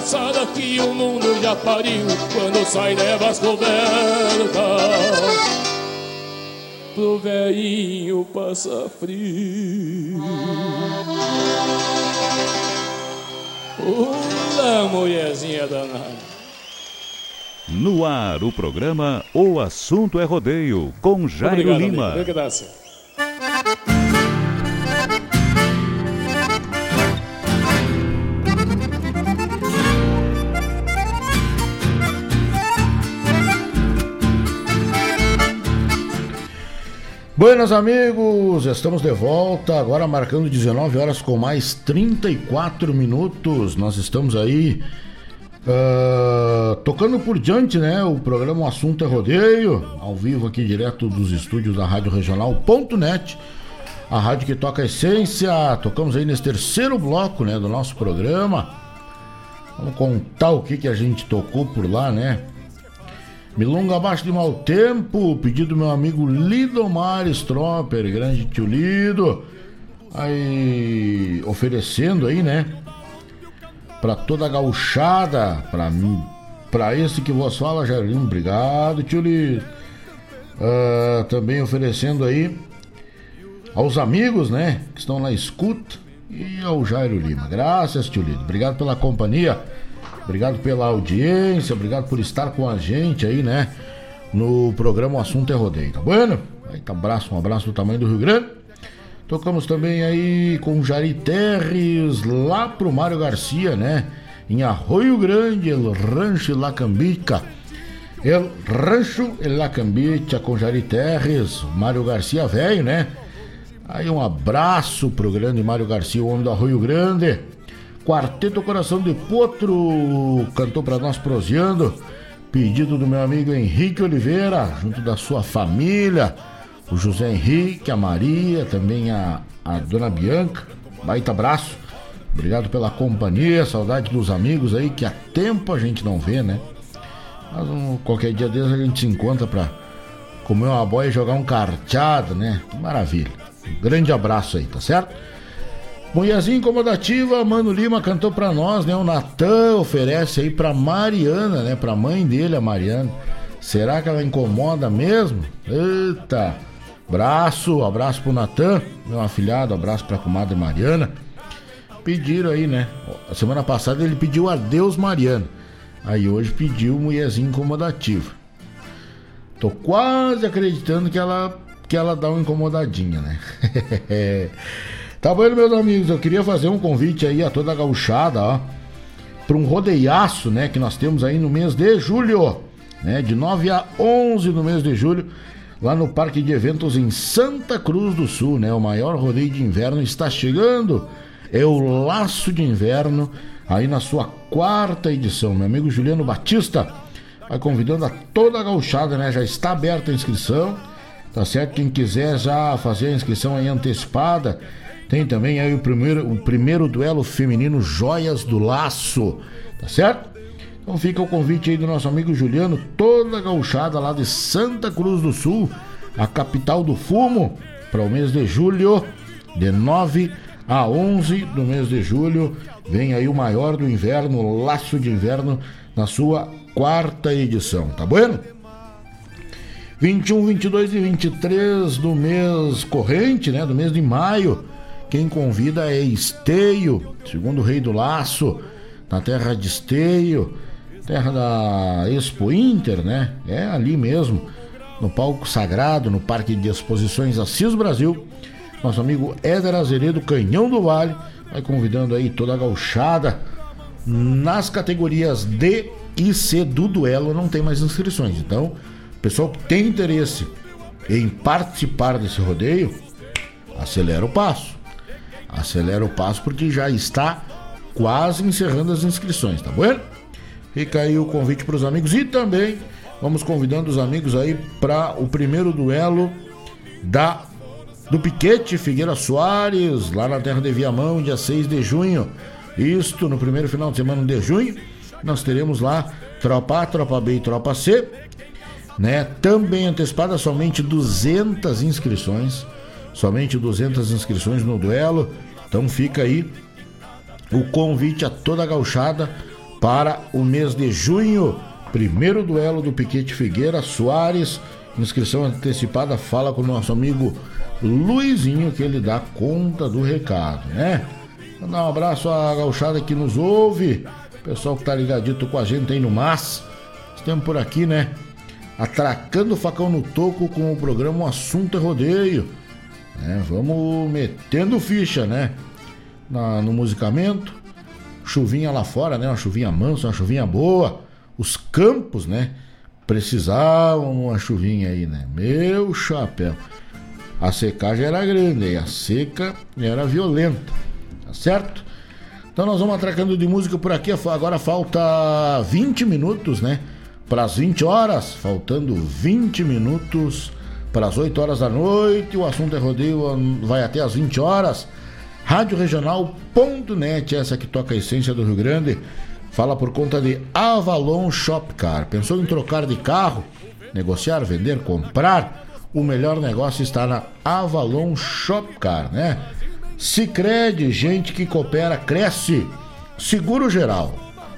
Desgraçada que o mundo já pariu quando sai leva as cobertas. Pro velhinho passa frio. Olá, mulherzinha danada.
No ar, o programa O Assunto é Rodeio, com Jairo
Obrigado,
Lima.
amigo.
Buenas amigos, estamos de volta, agora marcando 19 horas com mais 34 minutos. Nós estamos aí ah, tocando por diante, né? O programa O Assunto é Rodeio, ao vivo aqui direto dos estúdios da Rádio Regional.net, a rádio que toca a essência. Tocamos aí nesse terceiro bloco, né, do nosso programa. Vamos contar o que que a gente tocou por lá, né? Milonga abaixo de mau tempo, pedido do meu amigo Lidomar Stropper, grande tio Lido. Aí, oferecendo aí, né? Pra toda a gauchada, pra mim, pra esse que vos fala, Jairinho, obrigado, tio Lido. Ah, também oferecendo aí aos amigos, né? Que estão na escuta e ao Jairo Lima. Graças, tio Lido. Obrigado pela companhia. Obrigado pela audiência, obrigado por estar com a gente aí, né? No programa O Assunto é Rodeio, tá bueno? Aí tá abraço, um abraço do tamanho do Rio Grande. Tocamos também aí com Jari Terres lá pro Mário Garcia, né? Em Arroio Grande, El Rancho La Cambica. El Rancho El Lacambicha com Jari Terres, Mário Garcia velho, né? Aí um abraço pro grande Mário Garcia, o homem do Arroio Grande. Quarteto Coração de Potro cantou para nós proseando. Pedido do meu amigo Henrique Oliveira, junto da sua família, o José Henrique, a Maria, também a, a dona Bianca. Baita abraço. Obrigado pela companhia, saudade dos amigos aí que há tempo a gente não vê, né? Mas um, qualquer dia desses a gente se encontra pra comer uma boia e jogar um carteado, né? Maravilha. Um grande abraço aí, tá certo? Mulherzinha incomodativa, Mano Lima cantou pra nós, né? O Natan oferece aí pra Mariana, né? Pra mãe dele, a Mariana. Será que ela incomoda mesmo? Eita! Abraço, abraço pro Natan, meu afilhado, abraço pra comadre Mariana. Pediram aí, né? A semana passada ele pediu adeus Mariana. Aí hoje pediu mulherzinha incomodativa. Tô quase acreditando que ela que ela dá uma incomodadinha, né? tá bom, meus amigos, eu queria fazer um convite aí a toda a gauchada, ó, para um rodeiaço, né, que nós temos aí no mês de julho, né, de 9 a 11 no mês de julho, lá no Parque de Eventos em Santa Cruz do Sul, né? O maior rodeio de inverno está chegando. É o Laço de Inverno, aí na sua quarta edição. Meu amigo Juliano Batista vai convidando a toda a gauchada, né? Já está aberta a inscrição. Tá certo? Quem quiser já fazer a inscrição aí antecipada, tem também aí o primeiro, o primeiro duelo feminino Joias do Laço, tá certo? Então fica o convite aí do nosso amigo Juliano, toda a gauchada lá de Santa Cruz do Sul, a capital do fumo, para o mês de julho, de 9 a 11 do mês de julho, vem aí o maior do inverno, o Laço de Inverno, na sua quarta edição, tá bueno? 21, 22 e 23 do mês corrente, né? Do mês de maio. Quem convida é Esteio, segundo rei do laço, na terra de Esteio, terra da Expo Inter, né? É ali mesmo, no palco sagrado, no Parque de Exposições Assis Brasil. Nosso amigo Éder Azeredo, Canhão do Vale, vai convidando aí toda a gauchada nas categorias D e C do duelo, não tem mais inscrições. Então, pessoal que tem interesse em participar desse rodeio, acelera o passo. Acelera o passo porque já está quase encerrando as inscrições, tá bom? Fica aí o convite para os amigos e também vamos convidando os amigos aí para o primeiro duelo da do Piquete Figueira Soares, lá na terra de Viamão, dia 6 de junho. Isto no primeiro final de semana de junho. Nós teremos lá Tropa A, Tropa B e Tropa C né? Também antecipada somente 200 inscrições, somente 200 inscrições no duelo. Então fica aí o convite a toda a gauchada para o mês de junho, primeiro duelo do Piquete Figueira Soares, inscrição antecipada, fala com o nosso amigo Luizinho que ele dá conta do recado, né? Mandar um abraço à gauchada que nos ouve, pessoal que tá ligadito com a gente aí no MAS. Estamos por aqui, né? atracando o facão no toco com o programa O Assunto é Rodeio. É, vamos metendo ficha, né? Na, no musicamento. Chuvinha lá fora, né? Uma chuvinha mansa, uma chuvinha boa. Os campos, né? Precisavam uma chuvinha aí, né? Meu chapéu. A secagem era grande e a seca era violenta. Tá certo? Então nós vamos atracando de música por aqui. Agora falta 20 minutos, né? para as 20 horas, faltando 20 minutos para as 8 horas da noite. O assunto é rodeio, vai até as 20 horas. Rádio Regional.net, essa que toca a essência do Rio Grande, fala por conta de Avalon Shopcar. Pensou em trocar de carro, negociar, vender, comprar? O melhor negócio está na Avalon Shopcar, né? Sicredi, gente que coopera, cresce. Seguro geral.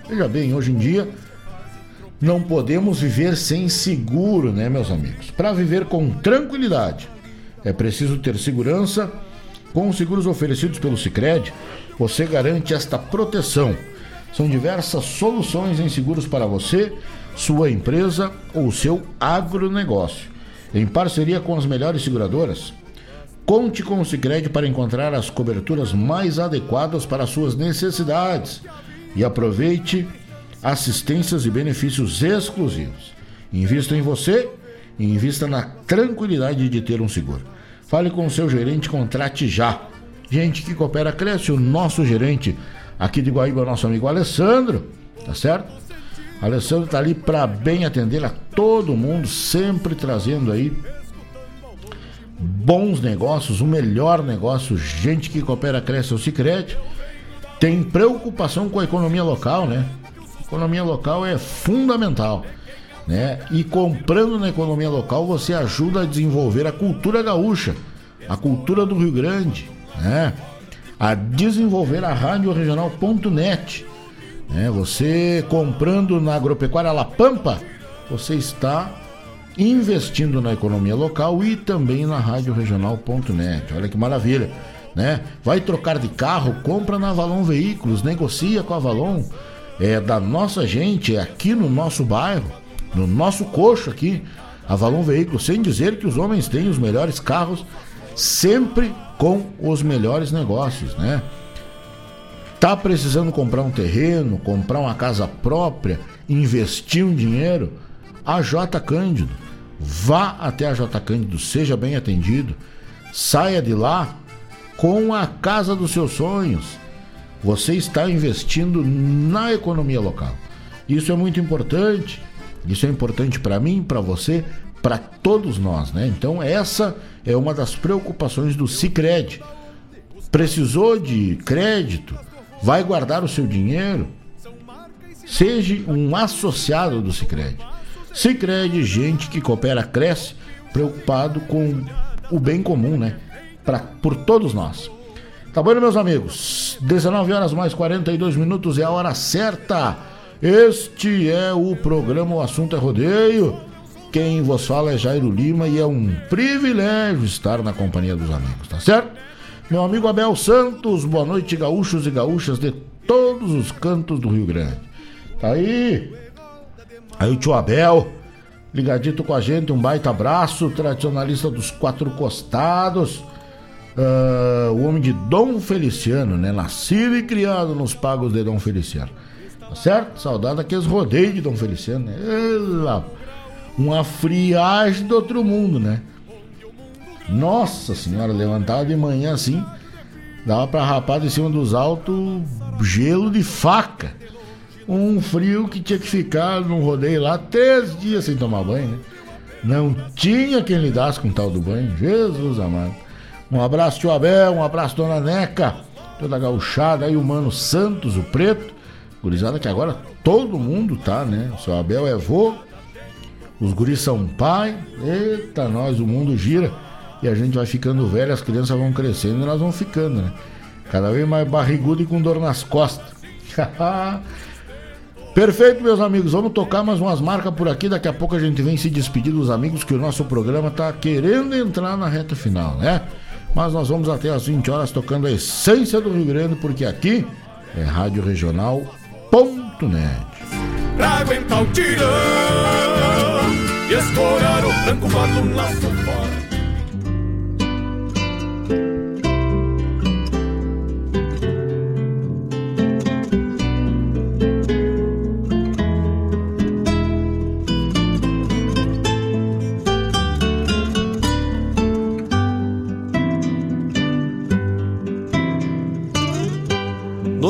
Veja bem, hoje em dia não podemos viver sem seguro, né, meus amigos? Para viver com tranquilidade, é preciso ter segurança. Com os seguros oferecidos pelo Sicredi, você garante esta proteção. São diversas soluções em seguros para você, sua empresa ou seu agronegócio. Em parceria com as melhores seguradoras, conte com o Sicredi para encontrar as coberturas mais adequadas para suas necessidades e aproveite assistências e benefícios exclusivos. Invista em você e invista na tranquilidade de ter um seguro. Fale com o seu gerente, contrate já. Gente que coopera cresce, o nosso gerente aqui de Guaíba, nosso amigo Alessandro, tá certo? Alessandro tá ali para bem atender a todo mundo, sempre trazendo aí bons negócios, o melhor negócio, gente que coopera cresce o Sicredi. Tem preocupação com a economia local, né? Economia local é fundamental, né? E comprando na economia local você ajuda a desenvolver a cultura gaúcha, a cultura do Rio Grande, né? A desenvolver a rádio regional.net. Né? Você comprando na agropecuária La Pampa, você está investindo na economia local e também na rádio regional.net. Olha que maravilha, né? Vai trocar de carro, compra na Avalon Veículos, negocia com a Avalon. É da nossa gente, é aqui no nosso bairro, no nosso coxo aqui, Avalon Veículos, sem dizer que os homens têm os melhores carros, sempre com os melhores negócios, né? Tá precisando comprar um terreno, comprar uma casa própria, investir um dinheiro? A J Cândido. Vá até a J Cândido, seja bem atendido. Saia de lá com a casa dos seus sonhos. Você está investindo na economia local. Isso é muito importante. Isso é importante para mim, para você, para todos nós, né? Então essa é uma das preocupações do Sicredi. Precisou de crédito? Vai guardar o seu dinheiro? Seja um associado do Sicredi. Sicredi, gente que coopera, cresce, preocupado com o bem comum, né? Pra, por todos nós. Tá bom, meus amigos? 19 horas mais 42 minutos é a hora certa. Este é o programa O Assunto é Rodeio. Quem vos fala é Jairo Lima e é um privilégio estar na companhia dos amigos, tá certo? Meu amigo Abel Santos, boa noite, gaúchos e gaúchas de todos os cantos do Rio Grande. Tá aí? Aí o tio Abel, ligadito com a gente, um baita abraço, tradicionalista dos quatro costados. Uh, o homem de Dom Feliciano, né? Nascido e criado nos pagos de Dom Feliciano. Tá certo? Saudade daqueles rodeios de Dom Feliciano, né? Ela, uma friagem do outro mundo, né? Nossa senhora, levantava de manhã assim, dava pra rapar de cima dos altos gelo de faca. Um frio que tinha que ficar num rodeio lá três dias sem tomar banho, né? Não tinha quem lidasse com tal do banho. Jesus amado. Um abraço, tio Abel, um abraço, dona Neca, toda gauchada aí, o Mano Santos, o Preto. Gurizada que agora todo mundo tá, né? O seu Abel é vô, os guris são pai. Eita, nós, o mundo gira e a gente vai ficando velho, as crianças vão crescendo e nós vamos ficando, né? Cada vez mais barrigudo e com dor nas costas. Perfeito, meus amigos. Vamos tocar mais umas marcas por aqui. Daqui a pouco a gente vem se despedir dos amigos que o nosso programa tá querendo entrar na reta final, né? Mas nós vamos até às 20 horas tocando a essência do Rio Grande, porque aqui é Rádio Regional.net.
Pra aguentar o tirão e escorar o branco, bota um laço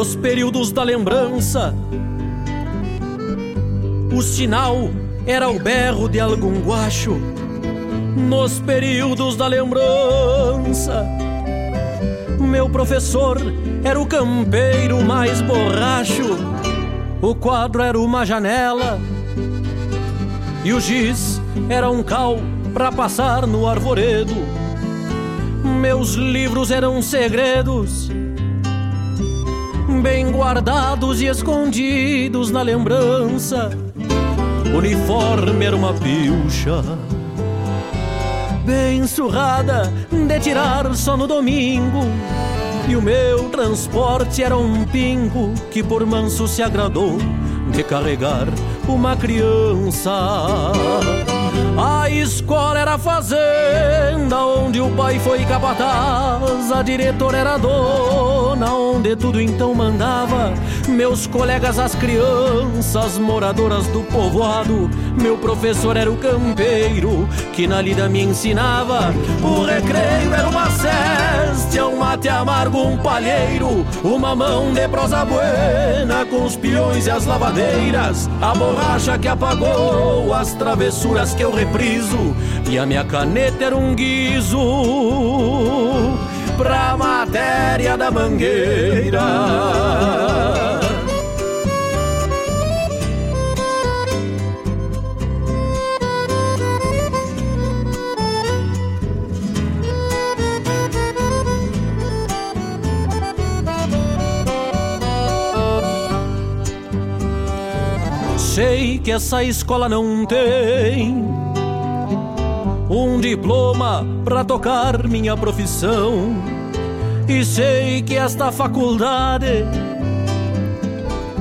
Nos períodos da lembrança, o sinal era o berro de algum guacho. Nos períodos da lembrança, meu professor era o campeiro mais borracho. O quadro era uma janela e o giz era um cal para passar no arvoredo. Meus livros eram segredos bem guardados e escondidos na lembrança. Uniforme era uma pilcha, bem surrada de tirar só no domingo. E o meu transporte era um pingo que por manso se agradou de carregar uma criança. A escola era a fazenda onde o pai foi capataz, a diretora era dona dona, onde tudo então mandava. Meus colegas, as crianças, moradoras do povoado. Meu professor era o campeiro, que na lida me ensinava. O recreio era uma ceste, um mate amargo, um palheiro. Uma mão de prosa buena, com os peões e as lavadeiras. A borracha que apagou as travessuras que eu repriso. E a minha caneta era um guizo pra matéria da mangueira. Que essa escola não tem um diploma para tocar minha profissão. E sei que esta faculdade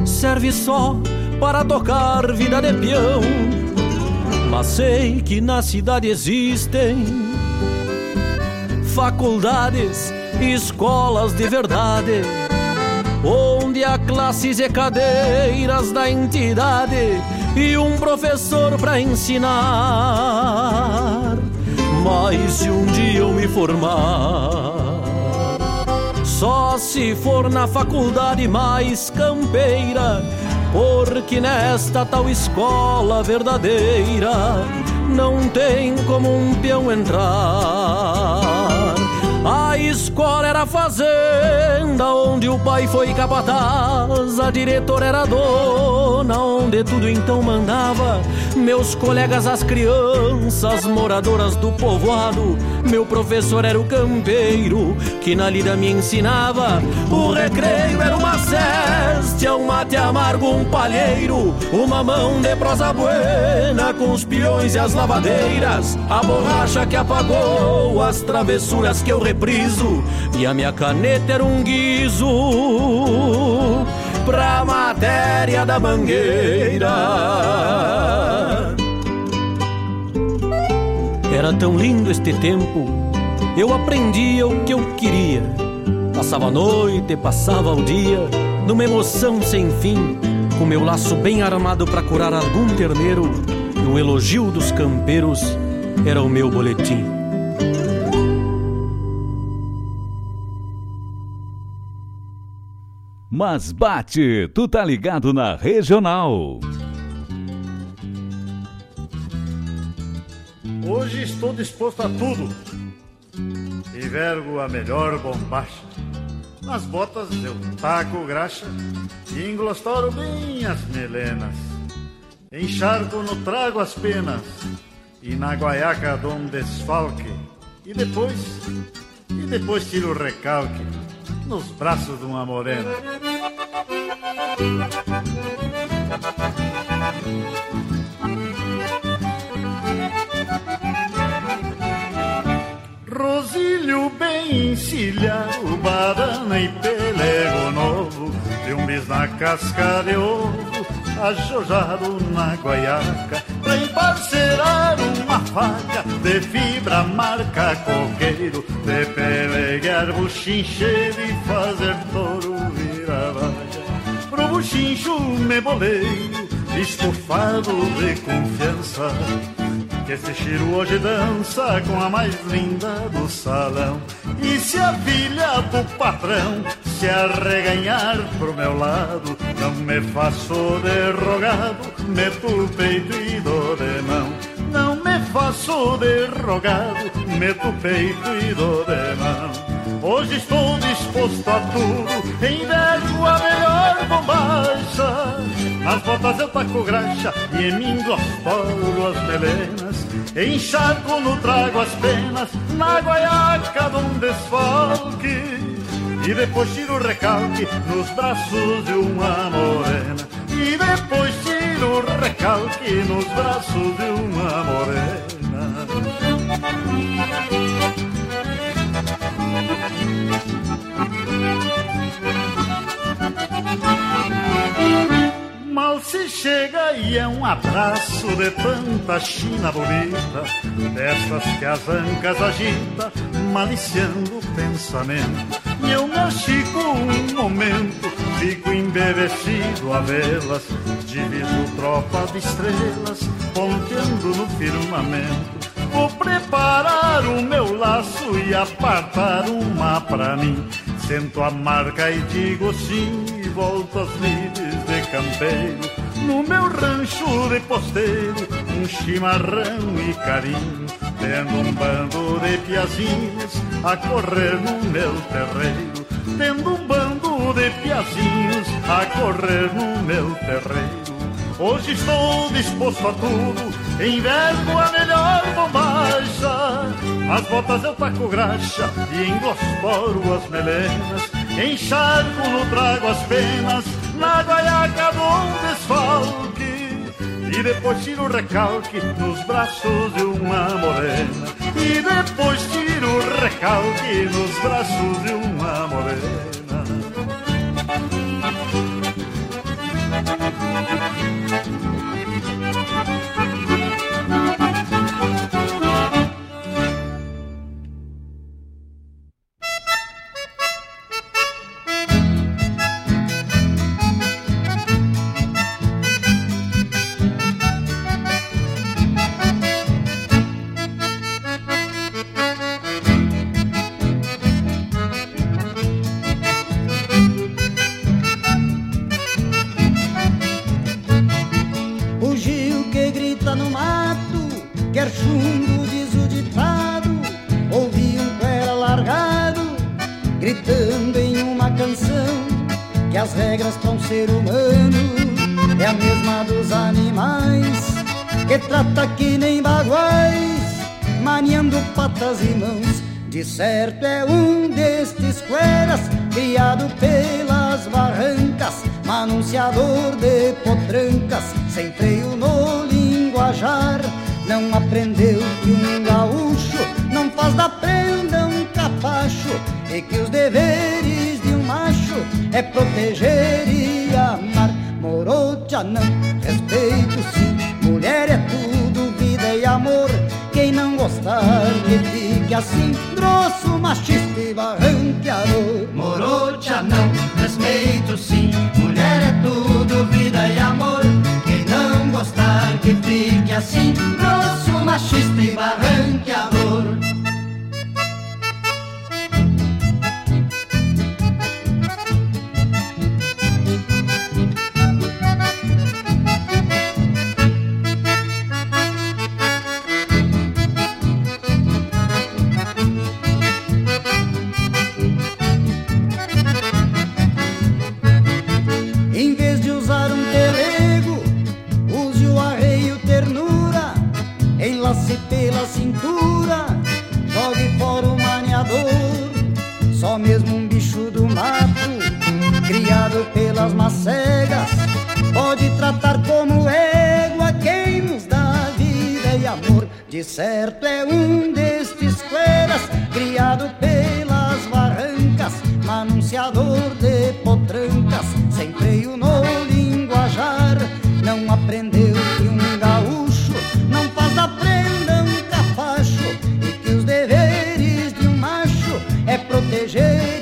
serve só para tocar vida de peão. Mas sei que na cidade existem faculdades e escolas de verdade, onde há classes e cadeiras da entidade e um professor para ensinar. Mas se um dia eu me formar, só se for na faculdade mais campeira, porque nesta tal escola verdadeira não tem como um peão entrar. A escola era fazenda onde o pai foi capataz, a diretora era dona, onde tudo então mandava. Meus colegas, as crianças, moradoras do povoado, meu professor era o campeiro, que na lida me ensinava. O recreio era uma céstia, um mate amargo, um palheiro, uma mão de prosa buena com os peões e as lavadeiras, a borracha que apagou as travessuras que eu repriso, e a minha caneta era um guizo pra matéria da mangueira. Era tão lindo este tempo, eu aprendia o que eu queria. Passava a noite, passava o dia, numa emoção sem fim, com meu laço bem armado para curar algum terneiro, e o elogio dos campeiros era o meu boletim.
Mas bate, tu tá ligado na regional.
Hoje estou disposto a tudo e vergo a melhor bombacha. Nas botas eu taco graxa e englostoro bem as melenas. Encharco no trago as penas e na guaiaca dou um desfalque. E depois, e depois tiro o recalque nos braços de uma morena. Rosilho bem encilhado, badana e pelego novo, de um bis na casca de ovo, ajojado na guaiaca, pra emparcerar uma faca de fibra marca coqueiro, de peleguear buchincheiro e fazer touro virar vaga. Pro buchincho me boleio, estufado de confiança, que esse Chiro hoje dança com a mais linda do salão. E se a filha do patrão se arreganhar pro meu lado, não me faço derrogado, meto o peito e dou de mão. Faço derrogado, meto o peito e dou de mão. Hoje estou disposto a tudo, envergo a melhor bombacha. Nas botas eu taco graxa e em mim glostoro as melenas. Encharco no trago as penas, na guaiaca de um desfalque. E depois tiro o recalque nos braços de uma morena. E depois tiro o recalque nos braços de uma morena. Mal se chega e é um abraço de tanta china bonita, dessas que as ancas agita, maliciando o pensamento. E eu me achico a vê-las, diviso tropa de estrelas, ponteando no firmamento. Vou preparar o meu laço e apartar uma pra mim. Sento a marca e digo sim, e volto às lides de campeiro. No meu rancho de posteiro, um chimarrão e carinho, tendo um bando de piazinhos a correr no meu terreiro, tendo um bando de piazinhos a correr no meu terreiro. Hoje estou disposto a tudo, inverno a melhor bombacha. As botas eu taco graxa e englostoro as melenas. Encharco no trago as penas, na guaiaca do desfalque. E depois tiro o recalque nos braços de uma morena. E depois tiro o recalque nos braços de uma morena.
Certo é um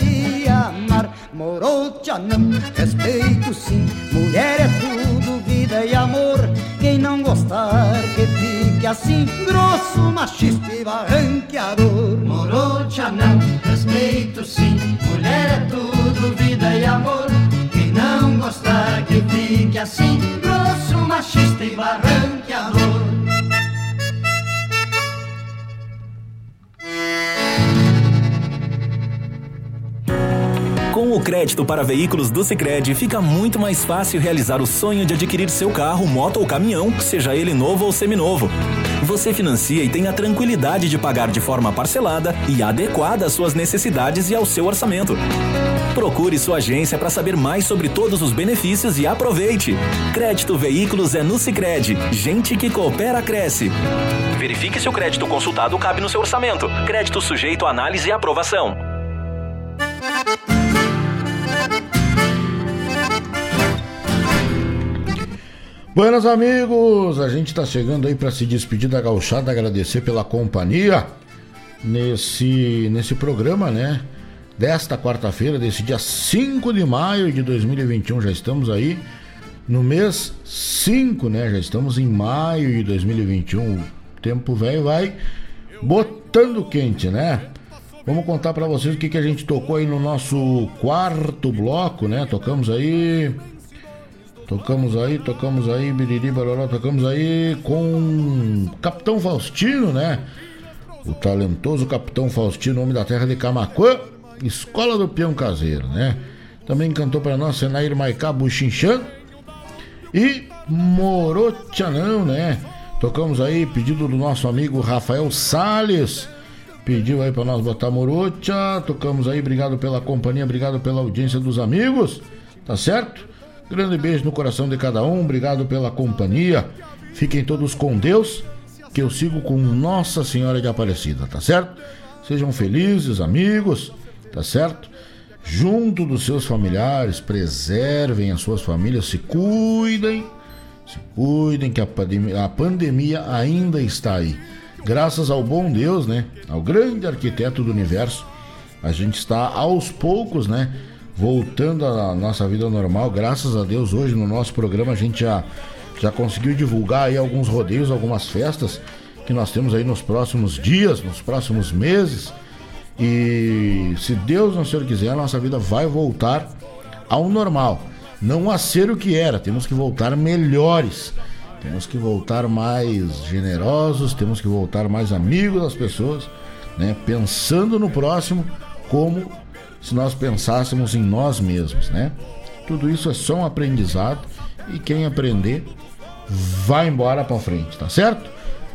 e amar. Morocha não, respeito sim, mulher é tudo, vida e amor. Quem não gostar que fique assim, grosso, machista e barranqueador.
Morocha não, respeito sim, mulher é tudo, vida e amor. Quem não gostar que fique assim, grosso, machista e barranqueador.
Com o crédito para veículos do Sicredi, fica muito mais fácil realizar o sonho de adquirir seu carro, moto ou caminhão, seja ele novo ou seminovo. Você financia e tem a tranquilidade de pagar de forma parcelada e adequada às suas necessidades e ao seu orçamento. Procure sua agência para saber mais sobre todos os benefícios e aproveite. Crédito Veículos é no Sicredi. Gente que coopera cresce. Verifique se o crédito consultado cabe no seu orçamento. Crédito sujeito a análise e aprovação.
Buenas amigos, a gente tá chegando aí para se despedir da gauchada, agradecer pela companhia nesse nesse programa, né? Desta quarta-feira, desse dia 5 de maio de 2021, já estamos aí no mês 5, né? Já estamos em maio de 2021. O tempo velho vai botando quente, né? Vamos contar para vocês o que, que a gente tocou aí no nosso quarto bloco, né? Tocamos aí. Tocamos aí, tocamos aí, biriri, baroró, tocamos aí com Capitão Faustino, né? O talentoso Capitão Faustino, homem da terra de Camacuã, Escola do Peão Caseiro, né? Também cantou para nós Senair Maicá Buchinchan e Morotianão, né? Tocamos aí, pedido do nosso amigo Rafael Sales. Pediu aí para nós botar Morocha. Tocamos aí, obrigado pela companhia, obrigado pela audiência dos amigos. Tá certo? Grande beijo no coração de cada um, obrigado pela companhia. Fiquem todos com Deus, que eu sigo com Nossa Senhora de Aparecida, tá certo? Sejam felizes, amigos, tá certo? Junto dos seus familiares, preservem as suas famílias, se cuidem, se cuidem que a pandemia, a pandemia ainda está aí. Graças ao bom Deus, né? Ao grande arquiteto do universo, a gente está aos poucos, né? Voltando à nossa vida normal. Graças a Deus, hoje no nosso programa a gente já, já conseguiu divulgar aí alguns rodeios, algumas festas que nós temos aí nos próximos dias, nos próximos meses. E se Deus não Senhor quiser, a nossa vida vai voltar ao normal. Não a ser o que era, temos que voltar melhores. Temos que voltar mais generosos, temos que voltar mais amigos das pessoas, né? Pensando no próximo como se nós pensássemos em nós mesmos, né? Tudo isso é só um aprendizado e quem aprender vai embora para frente, tá certo?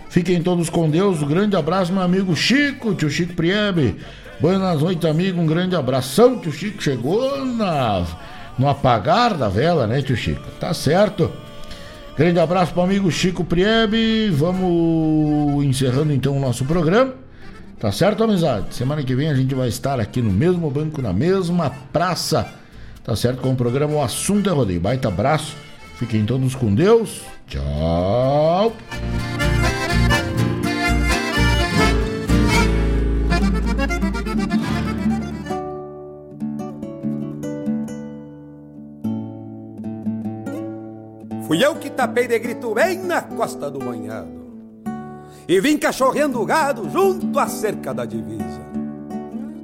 Fiquem todos com Deus. Um grande abraço, meu amigo Chico, tio Chico Priebe. Boas noites, amigo. Um grande abração. Tio Chico chegou na, no apagar da vela, né, tio Chico? Tá certo. Grande abraço para o amigo Chico Priebe. Vamos encerrando então o nosso programa. Tá certo, amizade? Semana que vem a gente vai estar aqui no mesmo banco, na mesma praça. Tá certo? Com o programa O Assunto é Rodeio. Baita abraço. Fiquem todos com Deus. Tchau.
Fui eu que tapei de grito bem na costa do banhado E vim cachorreando o gado junto à cerca da divisa.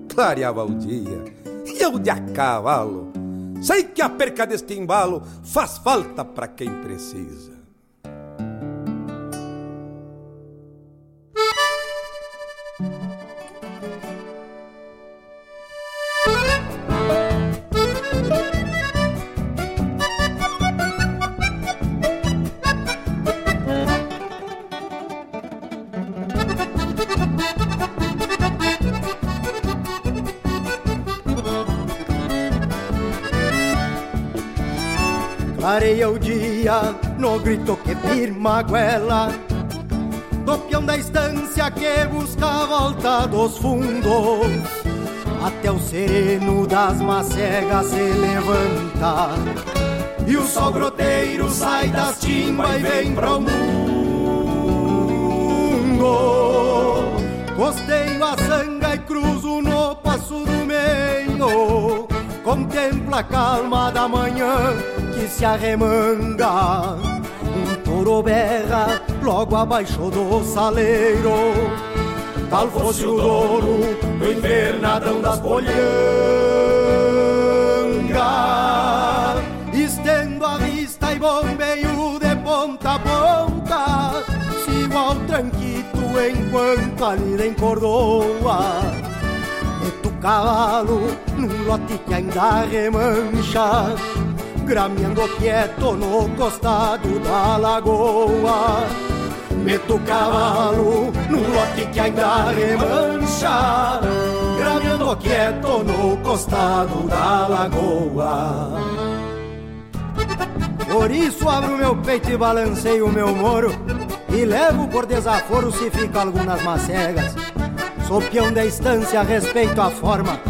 Clareava o dia e eu de a cavalo Sei que a perca deste embalo faz falta para quem precisa
no grito que firma a goela. Do da estância que busca a volta dos fundos. Até o sereno das macegas se levanta. E o sol groteiro sai das timbas e vem pro mundo. Costeio a sanga e cruzo no passo do meio. Contempla a calma da manhã que se arremanga touro berra logo abaixo do saleiro. Tal fosse o douro do invernadão das bolhangas. Estendo a vista e bombeio de ponta a ponta Sigo ao tranquito enquanto a lida encordoa. Cavalo num lote que ainda remancha Grameando quieto no costado da lagoa. Meto o cavalo num lote que ainda remancha. Grameando quieto no costado da lagoa. Por isso abro meu peito e balanceio o meu moro E levo por desaforo se fica algumas macegas. Sou peão da estância, respeito a forma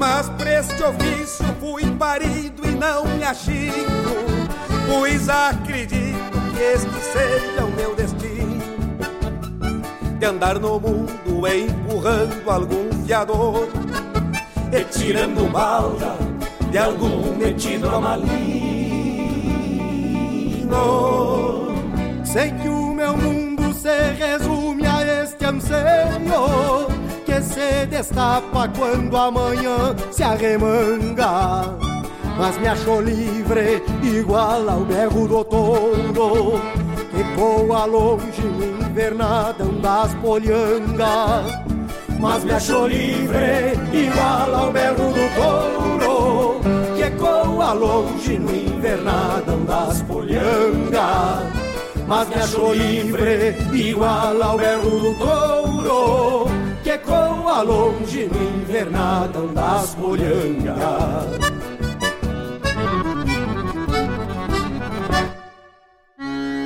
Mas pra ofício fui parido e não me achico, pois acredito que este seja o meu destino de andar no mundo empurrando algum fiador e tirando balda de algum metido maligno.
Sei que o meu mundo se resume a este anseio se destapa quando amanhã se arremanga. Mas me achou livre, igual ao berro do touro, que voa longe no invernadão das polhangas. Mas me achou livre, igual ao berro do touro, que ecoa longe no invernadão das polhangas. Mas me achou livre, igual ao berro do touro, que ecoa longe no invernadão das polhangas.